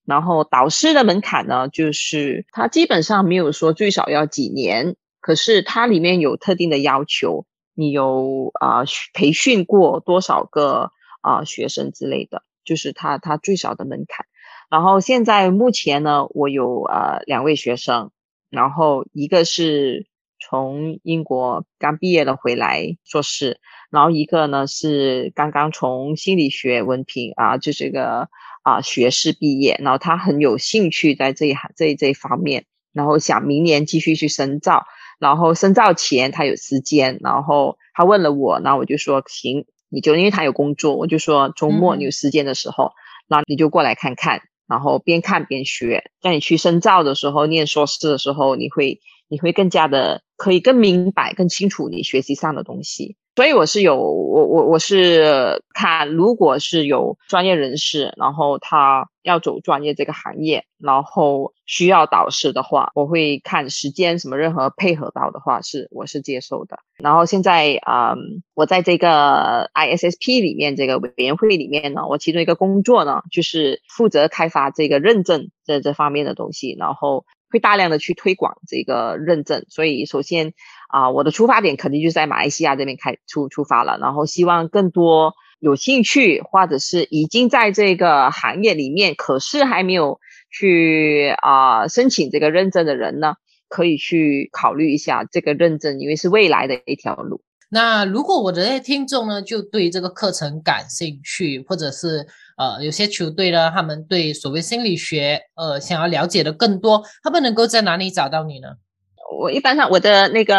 [SPEAKER 1] 然后导师的门槛呢，就是他基本上没有说最少要几年，可是它里面有特定的要求，你有啊、培训过多少个啊、学生之类的，就是它它最少的门槛。然后现在目前呢，我有呃两位学生，然后一个是从英国刚毕业了回来硕士，然后一个呢是刚刚从心理学文凭啊，就这个啊学士毕业，然后他很有兴趣在这一行这这一方面，然后想明年继续去深造，然后深造前他有时间，然后他问了我，然后我就说行，你就因为他有工作，我就说周末
[SPEAKER 2] 嗯。
[SPEAKER 1] 你有时间的时候，然后你就过来看看，然后边看边学，在你去深造的时候，念硕士的时候，你会你会更加的可以更明白、更清楚你学习上的东西。所以我是有我我我是看，如果是有专业人士，然后他要走专业这个行业，然后需要导师的话，我会看时间什么任何配合到的话是我是接受的。然后现在啊、嗯我在这个 ISSP 里面这个委员会里面呢，我其中一个工作呢，就是负责开发这个认证这这方面的东西，然后会大量的去推广这个认证。所以首先啊、我的出发点肯定就是在马来西亚这边开出出发了，然后希望更多有兴趣，或者是已经在这个行业里面，可是还没有去啊申请这个认证的人呢，可以去考虑一下这个认证，因为是未来的一条路。
[SPEAKER 2] 那如果我的听众呢，就对这个课程感兴趣，或者是呃有些球队呢，他们对所谓心理学呃想要了解的更多，他们能够在哪里找到你呢？
[SPEAKER 1] 我一般上我的那个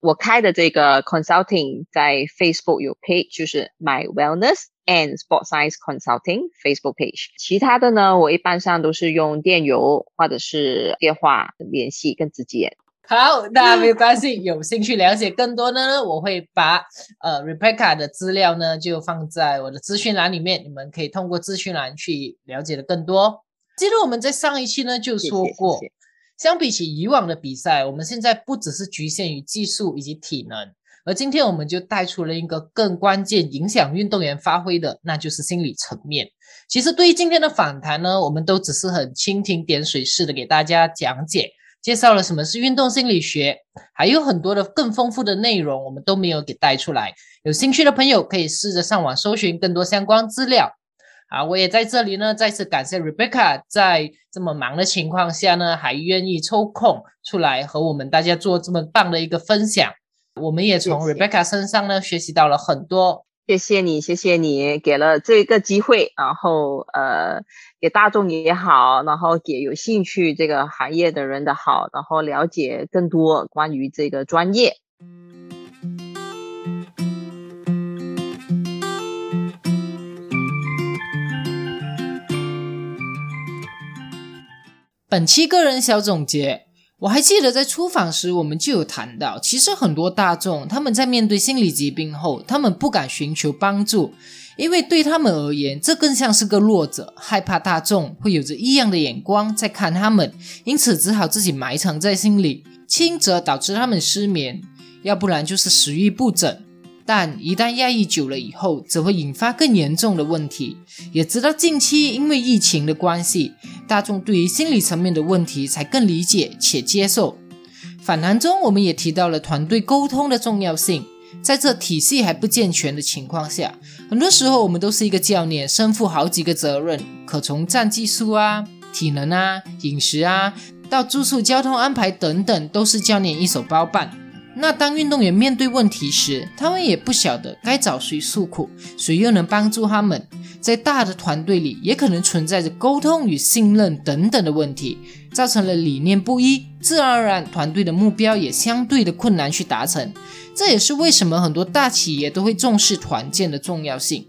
[SPEAKER 1] 我开的这个 consulting 在 Facebook 有 page，就是 My Wellness and Sport Science Consulting Facebook page。其他的呢，我一般上都是用电邮或者是电话联系更直接。
[SPEAKER 2] 好，那没有关系。有兴趣了解更多呢，我会把呃 Rebecca 的资料呢就放在我的资讯栏里面，你们可以通过资讯栏去了解的更多。记得我们在上一期呢就说过，相比起以往的比赛，我们现在不只是局限于技术以及体能，而今天我们就带出了一个更关键、影响运动员发挥的，那就是心理层面。其实对于今天的访谈呢，我们都只是很蜻蜓点水式的给大家讲解。介绍了什么是运动心理学，还有很多的更丰富的内容，我们都没有给带出来。有兴趣的朋友可以试着上网搜寻更多相关资料。啊，我也在这里呢，再次感谢 Rebecca 在这么忙的情况下呢，还愿意抽空出来和我们大家做这么棒的一个分享。我们也从 Rebecca 身上呢学习到了很多。
[SPEAKER 1] 谢谢你，谢谢你给了这个机会，然后呃，给大众也好，然后给有兴趣这个行业的人的好，然后了解更多关于这个专业。
[SPEAKER 2] 本期个人小总结。我还记得在出访时，我们就有谈到，其实很多大众他们在面对心理疾病后，他们不敢寻求帮助，因为对他们而言，这更像是个弱者，害怕大众会有着异样的眼光在看他们，因此只好自己埋藏在心里，轻则导致他们失眠，要不然就是食欲不振。但一旦压抑久了以后，则会引发更严重的问题。也直到近期因为疫情的关系，大众对于心理层面的问题才更理解且接受。访谈中，我们也提到了团队沟通的重要性。在这体系还不健全的情况下，很多时候我们都是一个教练，身负好几个责任，可从战技术啊、体能啊、饮食啊，到住宿、交通安排等等，都是教练一手包办。那当运动员面对问题时，他们也不晓得该找谁诉苦，谁又能帮助他们。在大的团队里，也可能存在着沟通与信任等等的问题，造成了理念不一，自然而然团队的目标也相对的困难去达成。这也是为什么很多大企业都会重视团建的重要性，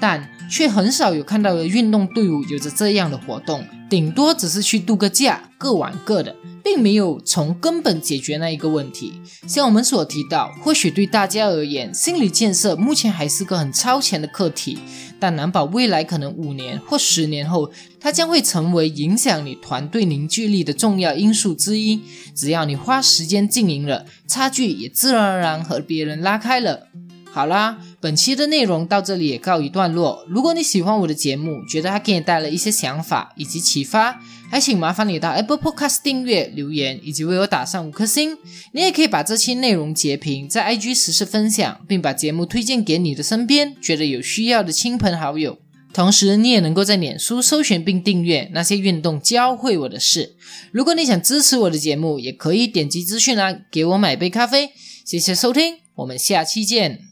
[SPEAKER 2] 但却很少有看到的运动队伍有着这样的活动，顶多只是去度个假，各玩各的。并没有从根本解决那一个问题。像我们所提到，或许对大家而言，心理建设目前还是个很超前的课题，但难保未来可能五年或十年后，它将会成为影响你团队凝聚力的重要因素之一。只要你花时间经营了，差距也自然而然和别人拉开了。好啦，本期的内容到这里也告一段落。如果你喜欢我的节目，觉得它给你带来一些想法以及启发，还请麻烦你到 Apple Podcast 订阅、留言以及为我打上五颗星。你也可以把这期内容截屏，在 IG 实时分享，并把节目推荐给你的身边觉得有需要的亲朋好友。同时，你也能够在脸书搜寻并订阅那些运动教会我的事。如果你想支持我的节目，也可以点击资讯栏给我买杯咖啡。谢谢收听，我们下期见。